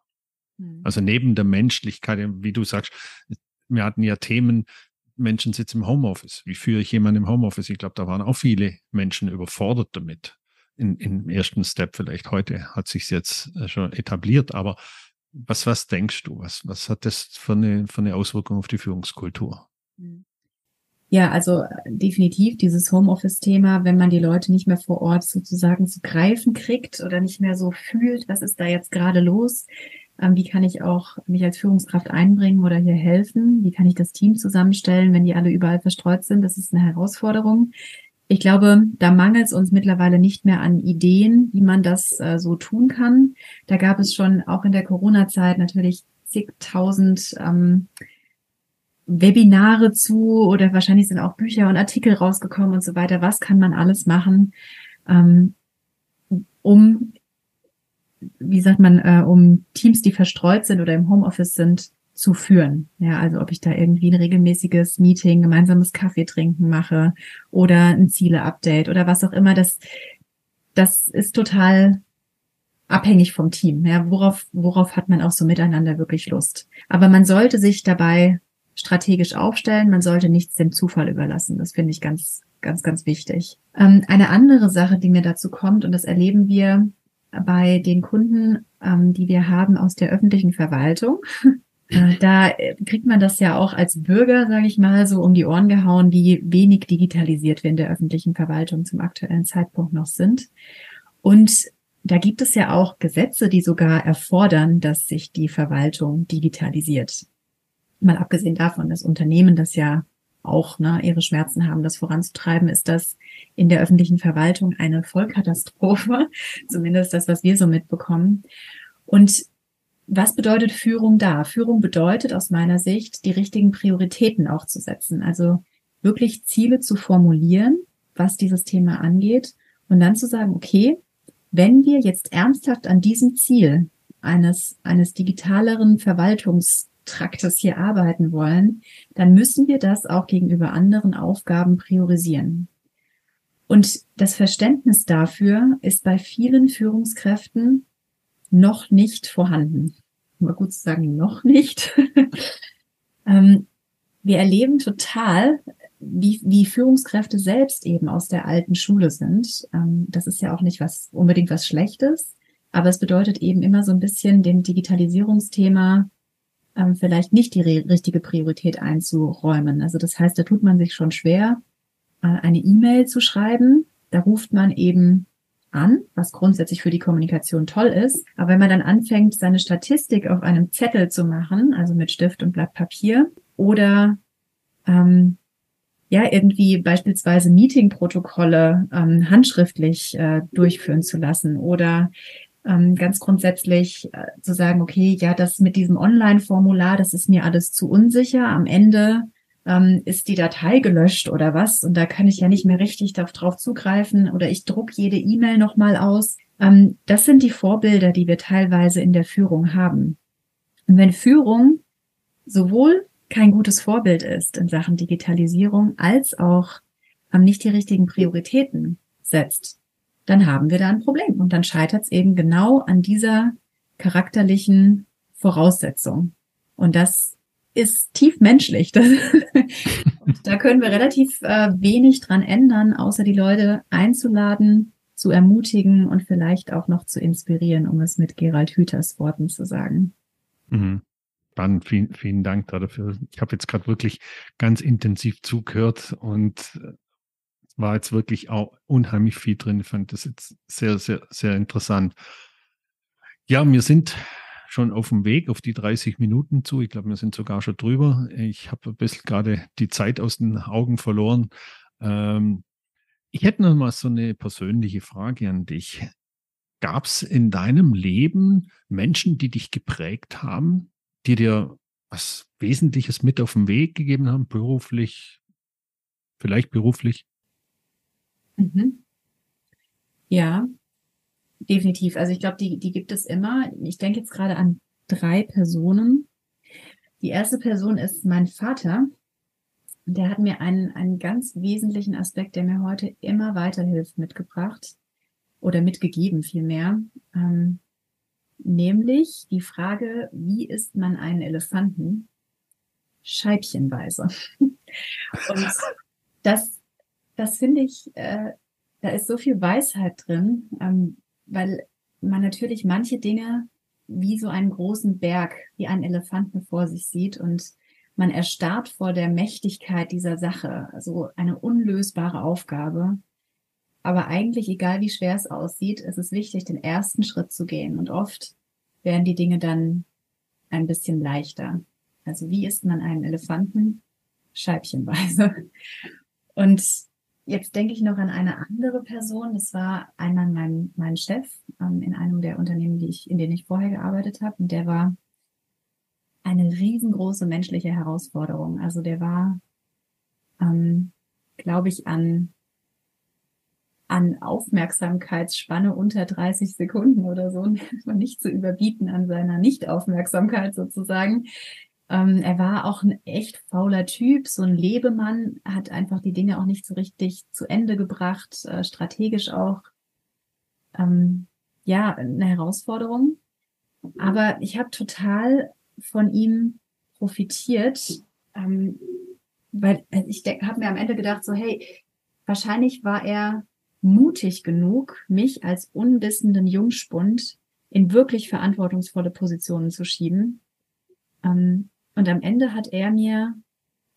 Mhm. Also neben der Menschlichkeit, wie du sagst, wir hatten ja Themen, Menschen sitzen im Homeoffice. Wie führe ich jemanden im Homeoffice? Ich glaube, da waren auch viele Menschen überfordert damit in, im ersten Step vielleicht. Heute hat sich jetzt äh, schon etabliert, aber was, was denkst du? Was, was hat das für eine, für eine Auswirkung auf die Führungskultur? Hm. Ja, also äh, definitiv dieses Homeoffice-Thema, wenn man die Leute nicht mehr vor Ort sozusagen zu greifen kriegt oder nicht mehr so fühlt, was ist da jetzt gerade los? Ähm, wie kann ich auch mich als Führungskraft einbringen oder hier helfen? Wie kann ich das Team zusammenstellen, wenn die alle überall verstreut sind? Das ist eine Herausforderung. Ich glaube, da mangelt es uns mittlerweile nicht mehr an Ideen, wie man das äh, so tun kann. Da gab es schon auch in der Corona-Zeit natürlich zigtausend ähm, Webinare zu oder wahrscheinlich sind auch Bücher und Artikel rausgekommen und so weiter. Was kann man alles machen, ähm, um, wie sagt man, äh, um Teams, die verstreut sind oder im Homeoffice sind, zu führen. Ja, also ob ich da irgendwie ein regelmäßiges Meeting, gemeinsames Kaffee trinken mache oder ein Ziele-Update oder was auch immer, das, das ist total abhängig vom Team. Ja, worauf, worauf hat man auch so miteinander wirklich Lust? Aber man sollte sich dabei strategisch aufstellen. Man sollte nichts dem Zufall überlassen. Das finde ich ganz, ganz, ganz wichtig. Ähm, eine andere Sache, die mir dazu kommt, und das erleben wir bei den Kunden, ähm, die wir haben aus der öffentlichen Verwaltung, *laughs* äh, da kriegt man das ja auch als Bürger, sage ich mal, so um die Ohren gehauen, wie wenig digitalisiert wir in der öffentlichen Verwaltung zum aktuellen Zeitpunkt noch sind. Und da gibt es ja auch Gesetze, die sogar erfordern, dass sich die Verwaltung digitalisiert. Mal abgesehen davon, dass Unternehmen das ja auch ne, ihre Schmerzen haben, das voranzutreiben, ist das in der öffentlichen Verwaltung eine Vollkatastrophe, *laughs* zumindest das, was wir so mitbekommen. Und was bedeutet Führung da? Führung bedeutet aus meiner Sicht, die richtigen Prioritäten auch zu setzen. Also wirklich Ziele zu formulieren, was dieses Thema angeht und dann zu sagen, okay, wenn wir jetzt ernsthaft an diesem Ziel eines, eines digitaleren Verwaltungstraktes hier arbeiten wollen, dann müssen wir das auch gegenüber anderen Aufgaben priorisieren. Und das Verständnis dafür ist bei vielen Führungskräften noch nicht vorhanden. Mal gut zu sagen, noch nicht. *laughs* ähm, wir erleben total, wie, wie Führungskräfte selbst eben aus der alten Schule sind. Ähm, das ist ja auch nicht was unbedingt was Schlechtes, aber es bedeutet eben immer so ein bisschen dem Digitalisierungsthema ähm, vielleicht nicht die richtige Priorität einzuräumen. Also das heißt, da tut man sich schon schwer, äh, eine E-Mail zu schreiben. Da ruft man eben an, was grundsätzlich für die Kommunikation toll ist. Aber wenn man dann anfängt, seine Statistik auf einem Zettel zu machen, also mit Stift und Blatt Papier, oder ähm, ja, irgendwie beispielsweise Meetingprotokolle ähm, handschriftlich äh, durchführen zu lassen oder ähm, ganz grundsätzlich äh, zu sagen, okay, ja, das mit diesem Online-Formular, das ist mir alles zu unsicher. Am Ende ähm, ist die Datei gelöscht oder was? Und da kann ich ja nicht mehr richtig darauf zugreifen oder ich druck jede E-Mail nochmal aus. Ähm, das sind die Vorbilder, die wir teilweise in der Führung haben. Und wenn Führung sowohl kein gutes Vorbild ist in Sachen Digitalisierung, als auch ähm, nicht die richtigen Prioritäten setzt, dann haben wir da ein Problem. Und dann scheitert es eben genau an dieser charakterlichen Voraussetzung. Und das ist tief menschlich. *laughs* Das, da können wir relativ äh, wenig dran ändern, außer die Leute einzuladen, zu ermutigen und vielleicht auch noch zu inspirieren, um es mit Gerald Hüters Worten zu sagen. Mhm. Spannend, vielen, vielen Dank dafür. Ich habe jetzt gerade wirklich ganz intensiv zugehört und war jetzt wirklich auch unheimlich viel drin. Ich fand das jetzt sehr, sehr, sehr interessant. Ja, wir sind schon auf dem Weg auf die 30 Minuten zu. Ich glaube, wir sind sogar schon drüber. Ich habe ein bisschen gerade die Zeit aus den Augen verloren. Ähm, ich hätte noch mal so eine persönliche Frage an dich. Gab es in deinem Leben Menschen, die dich geprägt haben, die dir was Wesentliches mit auf den Weg gegeben haben, beruflich, vielleicht beruflich? Mhm. Ja, definitiv. Also ich glaube, die, die gibt es immer. Ich denke jetzt gerade an drei Personen. Die erste Person ist mein Vater. Der hat mir einen, einen ganz wesentlichen Aspekt, der mir heute immer weiterhilft, mitgebracht oder mitgegeben vielmehr. Ähm, nämlich die Frage, wie isst man einen Elefanten? Scheibchenweise. *laughs* Und das, das finde ich, äh, da ist so viel Weisheit drin, ähm, weil man natürlich manche Dinge wie so einen großen Berg, wie einen Elefanten vor sich sieht und man erstarrt vor der Mächtigkeit dieser Sache, also eine unlösbare Aufgabe. Aber eigentlich, egal wie schwer es aussieht, ist es wichtig, den ersten Schritt zu gehen. Und oft werden die Dinge dann ein bisschen leichter. Also wie isst man einen Elefanten? Scheibchenweise. Und Jetzt denke ich noch an eine andere Person. Das war einmal mein, mein Chef ähm, in einem der Unternehmen, die ich, in denen ich vorher gearbeitet habe. Und der war eine riesengroße menschliche Herausforderung. Also der war, ähm, glaube ich, an, an Aufmerksamkeitsspanne unter 30 Sekunden oder so, *laughs* nicht zu überbieten an seiner Nichtaufmerksamkeit sozusagen. Ähm, er war auch ein echt fauler Typ, so ein Lebemann, hat einfach die Dinge auch nicht so richtig zu Ende gebracht, äh, strategisch auch. Ähm, ja, eine Herausforderung. Aber ich habe total von ihm profitiert, ähm, weil äh, ich habe mir am Ende gedacht, so hey, wahrscheinlich war er mutig genug, mich als unwissenden Jungspund in wirklich verantwortungsvolle Positionen zu schieben. Ähm, und am Ende hat er mir,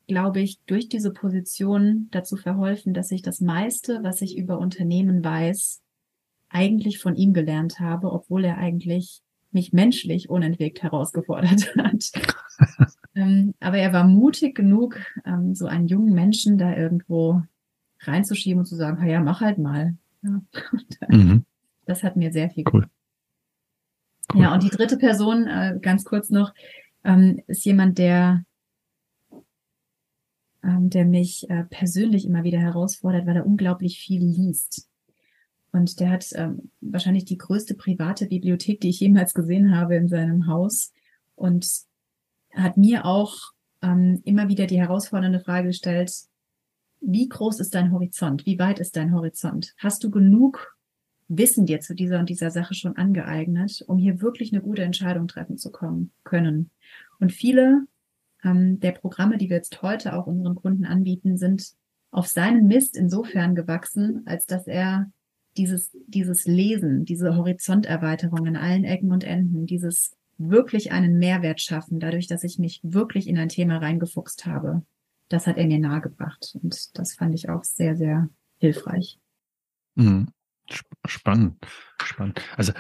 glaube ich, durch diese Position dazu verholfen, dass ich das meiste, was ich über Unternehmen weiß, eigentlich von ihm gelernt habe, obwohl er eigentlich mich menschlich unentwegt herausgefordert *laughs* hat. *laughs* ähm, aber er war mutig genug, ähm, so einen jungen Menschen da irgendwo reinzuschieben und zu sagen, ja, mach halt mal. Ja. *laughs* mhm. Das hat mir sehr viel cool. cool. Ja, und die dritte Person, äh, ganz kurz noch, ähm, ist jemand, der, ähm, der mich äh, persönlich immer wieder herausfordert, weil er unglaublich viel liest. Und der hat ähm, wahrscheinlich die größte private Bibliothek, die ich jemals gesehen habe in seinem Haus. Und hat mir auch ähm, immer wieder die herausfordernde Frage gestellt, wie groß ist dein Horizont? Wie weit ist dein Horizont? Hast du genug Wissen dir zu dieser und dieser Sache schon angeeignet, um hier wirklich eine gute Entscheidung treffen zu kommen, können? Und viele ähm, der Programme, die wir jetzt heute auch unseren Kunden anbieten, sind auf seinen Mist insofern gewachsen, als dass er dieses, dieses Lesen, diese Horizonterweiterung in allen Ecken und Enden, dieses wirklich einen Mehrwert schaffen, dadurch, dass ich mich wirklich in ein Thema reingefuchst habe, das hat er mir nahegebracht. Und das fand ich auch sehr, sehr hilfreich. Mhm. Spannend, spannend. Also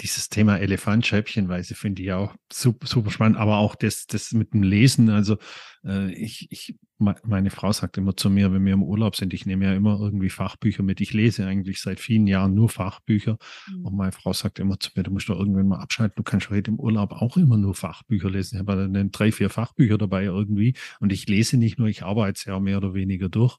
dieses Thema Elefantscheibchenweise finde ich auch super, super spannend, aber auch das, das mit dem Lesen. Also äh, ich, ich, meine Frau sagt immer zu mir, wenn wir im Urlaub sind, ich nehme ja immer irgendwie Fachbücher mit. Ich lese eigentlich seit vielen Jahren nur Fachbücher. Mhm. Und meine Frau sagt immer zu mir, du musst doch irgendwann mal abschalten, du kannst heute im Urlaub auch immer nur Fachbücher lesen. Ich habe dann drei, vier Fachbücher dabei irgendwie. Und ich lese nicht nur, ich arbeite es ja mehr oder weniger durch.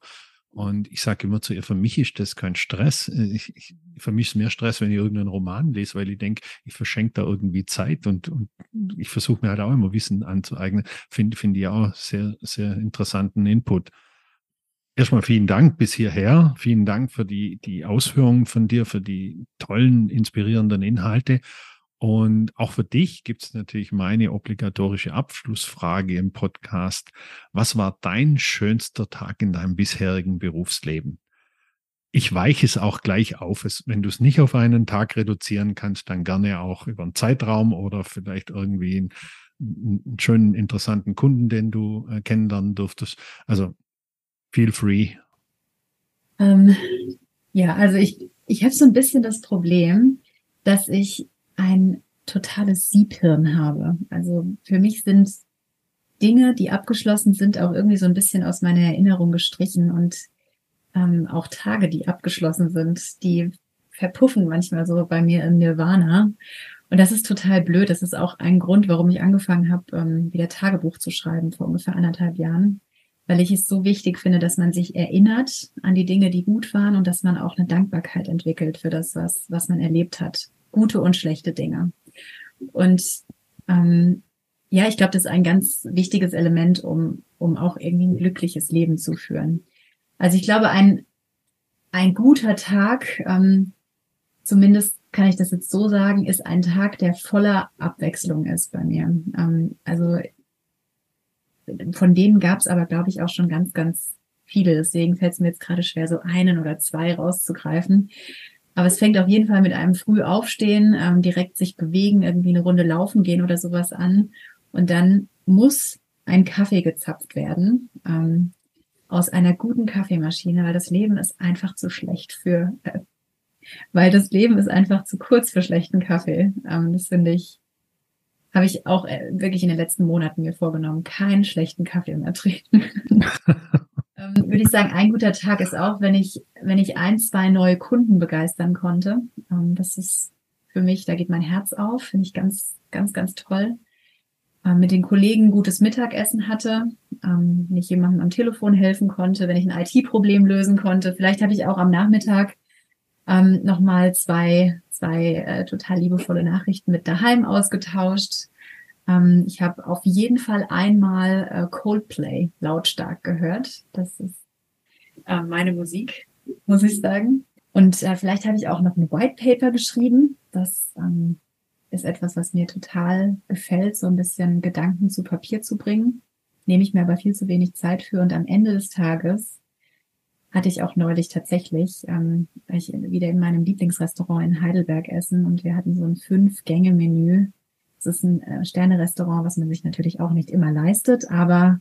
Und ich sage immer zu ihr, für mich ist das kein Stress. Ich, ich, für mich ist mehr Stress, wenn ich irgendeinen Roman lese, weil ich denke, ich verschenke da irgendwie Zeit und, und ich versuche mir halt auch immer Wissen anzueignen. Finde finde ich auch sehr, sehr interessanten Input. Erstmal vielen Dank bis hierher. Vielen Dank für die, die Ausführungen von dir, für die tollen, inspirierenden Inhalte. Und auch für dich gibt es natürlich meine obligatorische Abschlussfrage im Podcast. Was war dein schönster Tag in deinem bisherigen Berufsleben? Ich weiche es auch gleich auf. wenn du es nicht auf einen Tag reduzieren kannst, dann gerne auch über einen Zeitraum oder vielleicht irgendwie einen, einen schönen, interessanten Kunden, den du äh, kennenlernen durftest. Also Feel free. Ähm, ja, also ich, ich habe so ein bisschen das Problem, dass ich ein totales Siebhirn habe. Also für mich sind Dinge, die abgeschlossen sind, auch irgendwie so ein bisschen aus meiner Erinnerung gestrichen und ähm, auch Tage, die abgeschlossen sind, die verpuffen manchmal so bei mir im Nirvana. Und das ist total blöd. Das ist auch ein Grund, warum ich angefangen habe, ähm, wieder Tagebuch zu schreiben vor ungefähr anderthalb Jahren weil ich es so wichtig finde, dass man sich erinnert an die Dinge, die gut waren und dass man auch eine Dankbarkeit entwickelt für das, was, was man erlebt hat. Gute und schlechte Dinge. Und ähm, ja, ich glaube, das ist ein ganz wichtiges Element, um, um auch irgendwie ein glückliches Leben zu führen. Also ich glaube, ein, ein guter Tag, ähm, zumindest kann ich das jetzt so sagen, ist ein Tag, der voller Abwechslung ist bei mir. Ähm, also von denen gab es aber, glaube ich, auch schon ganz, ganz viele. Deswegen fällt es mir jetzt gerade schwer, so einen oder zwei rauszugreifen. Aber es fängt auf jeden Fall mit einem früh aufstehen, ähm, direkt sich bewegen, irgendwie eine Runde laufen gehen oder sowas an. Und dann muss ein Kaffee gezapft werden ähm, aus einer guten Kaffeemaschine, weil das Leben ist einfach zu schlecht für, äh, *laughs* weil das Leben ist einfach zu kurz für schlechten Kaffee. Ähm, das finde ich habe ich auch äh, wirklich in den letzten Monaten mir vorgenommen, keinen schlechten Kaffee mehr trinken. *laughs* ähm, würde ich sagen, ein guter Tag ist auch, wenn ich, wenn ich ein, zwei neue Kunden begeistern konnte. Ähm, das ist für mich, da geht mein Herz auf, finde ich ganz, ganz, ganz toll. Ähm, mit den Kollegen gutes Mittagessen hatte, wenn ich jemandem am Telefon helfen konnte, wenn ich ein IT-Problem lösen konnte. Vielleicht habe ich auch am Nachmittag nochmal zwei, zwei äh, total liebevolle Nachrichten mit daheim ausgetauscht. Ähm, ich habe auf jeden Fall einmal äh, Coldplay lautstark gehört. Das ist äh, meine Musik, muss ich sagen. Und äh, vielleicht habe ich auch noch ein White Paper geschrieben. Das ähm, ist etwas, was mir total gefällt, so ein bisschen Gedanken zu Papier zu bringen. Nehme ich mir aber viel zu wenig Zeit für. Und am Ende des Tages hatte ich auch neulich tatsächlich, ähm, weil ich wieder in meinem Lieblingsrestaurant in Heidelberg essen und wir hatten so ein Fünf-Gänge-Menü. Es ist ein äh, Sterne-Restaurant, was man sich natürlich auch nicht immer leistet, aber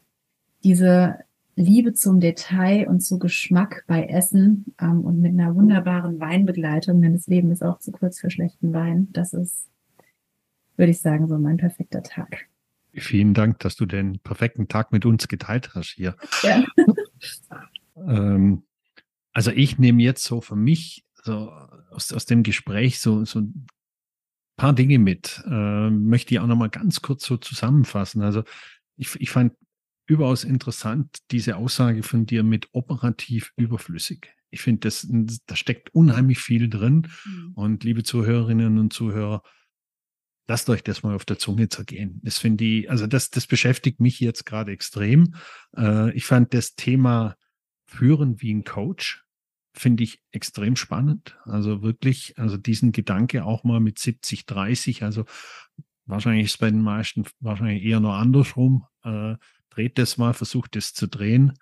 diese Liebe zum Detail und zu Geschmack bei Essen ähm, und mit einer wunderbaren Weinbegleitung, denn das Leben ist auch zu kurz für schlechten Wein. Das ist, würde ich sagen, so mein perfekter Tag. Vielen Dank, dass du den perfekten Tag mit uns geteilt hast hier. Ja. *laughs* Ähm, also ich nehme jetzt so für mich so aus, aus dem Gespräch so, so ein paar Dinge mit. Äh, möchte ich auch nochmal ganz kurz so zusammenfassen. Also ich, ich fand überaus interessant diese Aussage von dir mit operativ überflüssig. Ich finde, das, da steckt unheimlich viel drin. Mhm. Und liebe Zuhörerinnen und Zuhörer, lasst euch das mal auf der Zunge zergehen. Das finde ich, also das, das beschäftigt mich jetzt gerade extrem. Äh, ich fand das Thema führen wie ein Coach, finde ich extrem spannend. Also wirklich, also diesen Gedanke auch mal mit 70, 30, also wahrscheinlich ist bei den meisten wahrscheinlich eher noch andersrum. Äh, dreht das mal, versucht es zu drehen.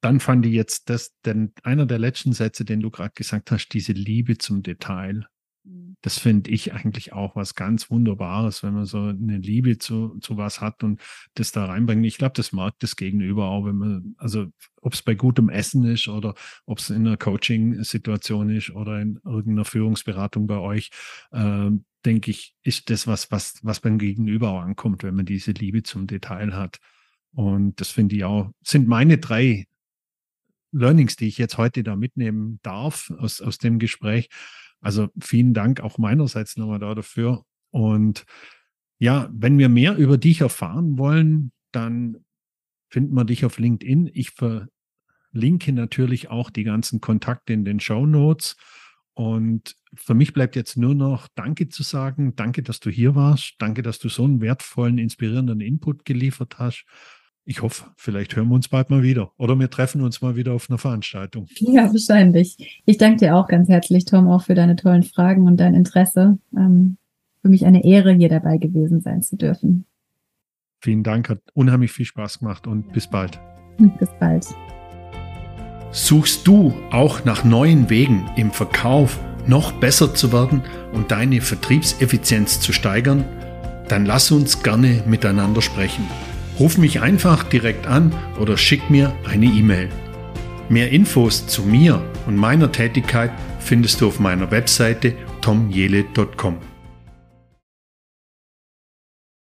Dann fand ich jetzt das, denn einer der letzten Sätze, den du gerade gesagt hast, diese Liebe zum Detail. Mhm. Das finde ich eigentlich auch was ganz Wunderbares, wenn man so eine Liebe zu, zu was hat und das da reinbringt. Ich glaube, das mag das Gegenüber auch, wenn man, also ob es bei gutem Essen ist oder ob es in einer Coaching-Situation ist oder in irgendeiner Führungsberatung bei euch, äh, denke ich, ist das was, was, was beim Gegenüber auch ankommt, wenn man diese Liebe zum Detail hat. Und das finde ich auch, sind meine drei Learnings, die ich jetzt heute da mitnehmen darf aus, aus dem Gespräch. Also vielen Dank auch meinerseits nochmal da dafür. Und ja, wenn wir mehr über dich erfahren wollen, dann finden wir dich auf LinkedIn. Ich verlinke natürlich auch die ganzen Kontakte in den Show Notes. Und für mich bleibt jetzt nur noch Danke zu sagen. Danke, dass du hier warst. Danke, dass du so einen wertvollen, inspirierenden Input geliefert hast. Ich hoffe, vielleicht hören wir uns bald mal wieder oder wir treffen uns mal wieder auf einer Veranstaltung. Ja, wahrscheinlich. Ich danke dir auch ganz herzlich, Tom, auch für deine tollen Fragen und dein Interesse. Ähm, für mich eine Ehre, hier dabei gewesen sein zu dürfen. Vielen Dank, hat unheimlich viel Spaß gemacht und bis bald. *laughs* Bis bald. Suchst du auch nach neuen Wegen im Verkauf noch besser zu werden und deine Vertriebseffizienz zu steigern? Dann lass uns gerne miteinander sprechen. Ruf mich einfach direkt an oder schick mir eine E-Mail. Mehr Infos zu mir und meiner Tätigkeit findest du auf meiner Webseite tomjele.com.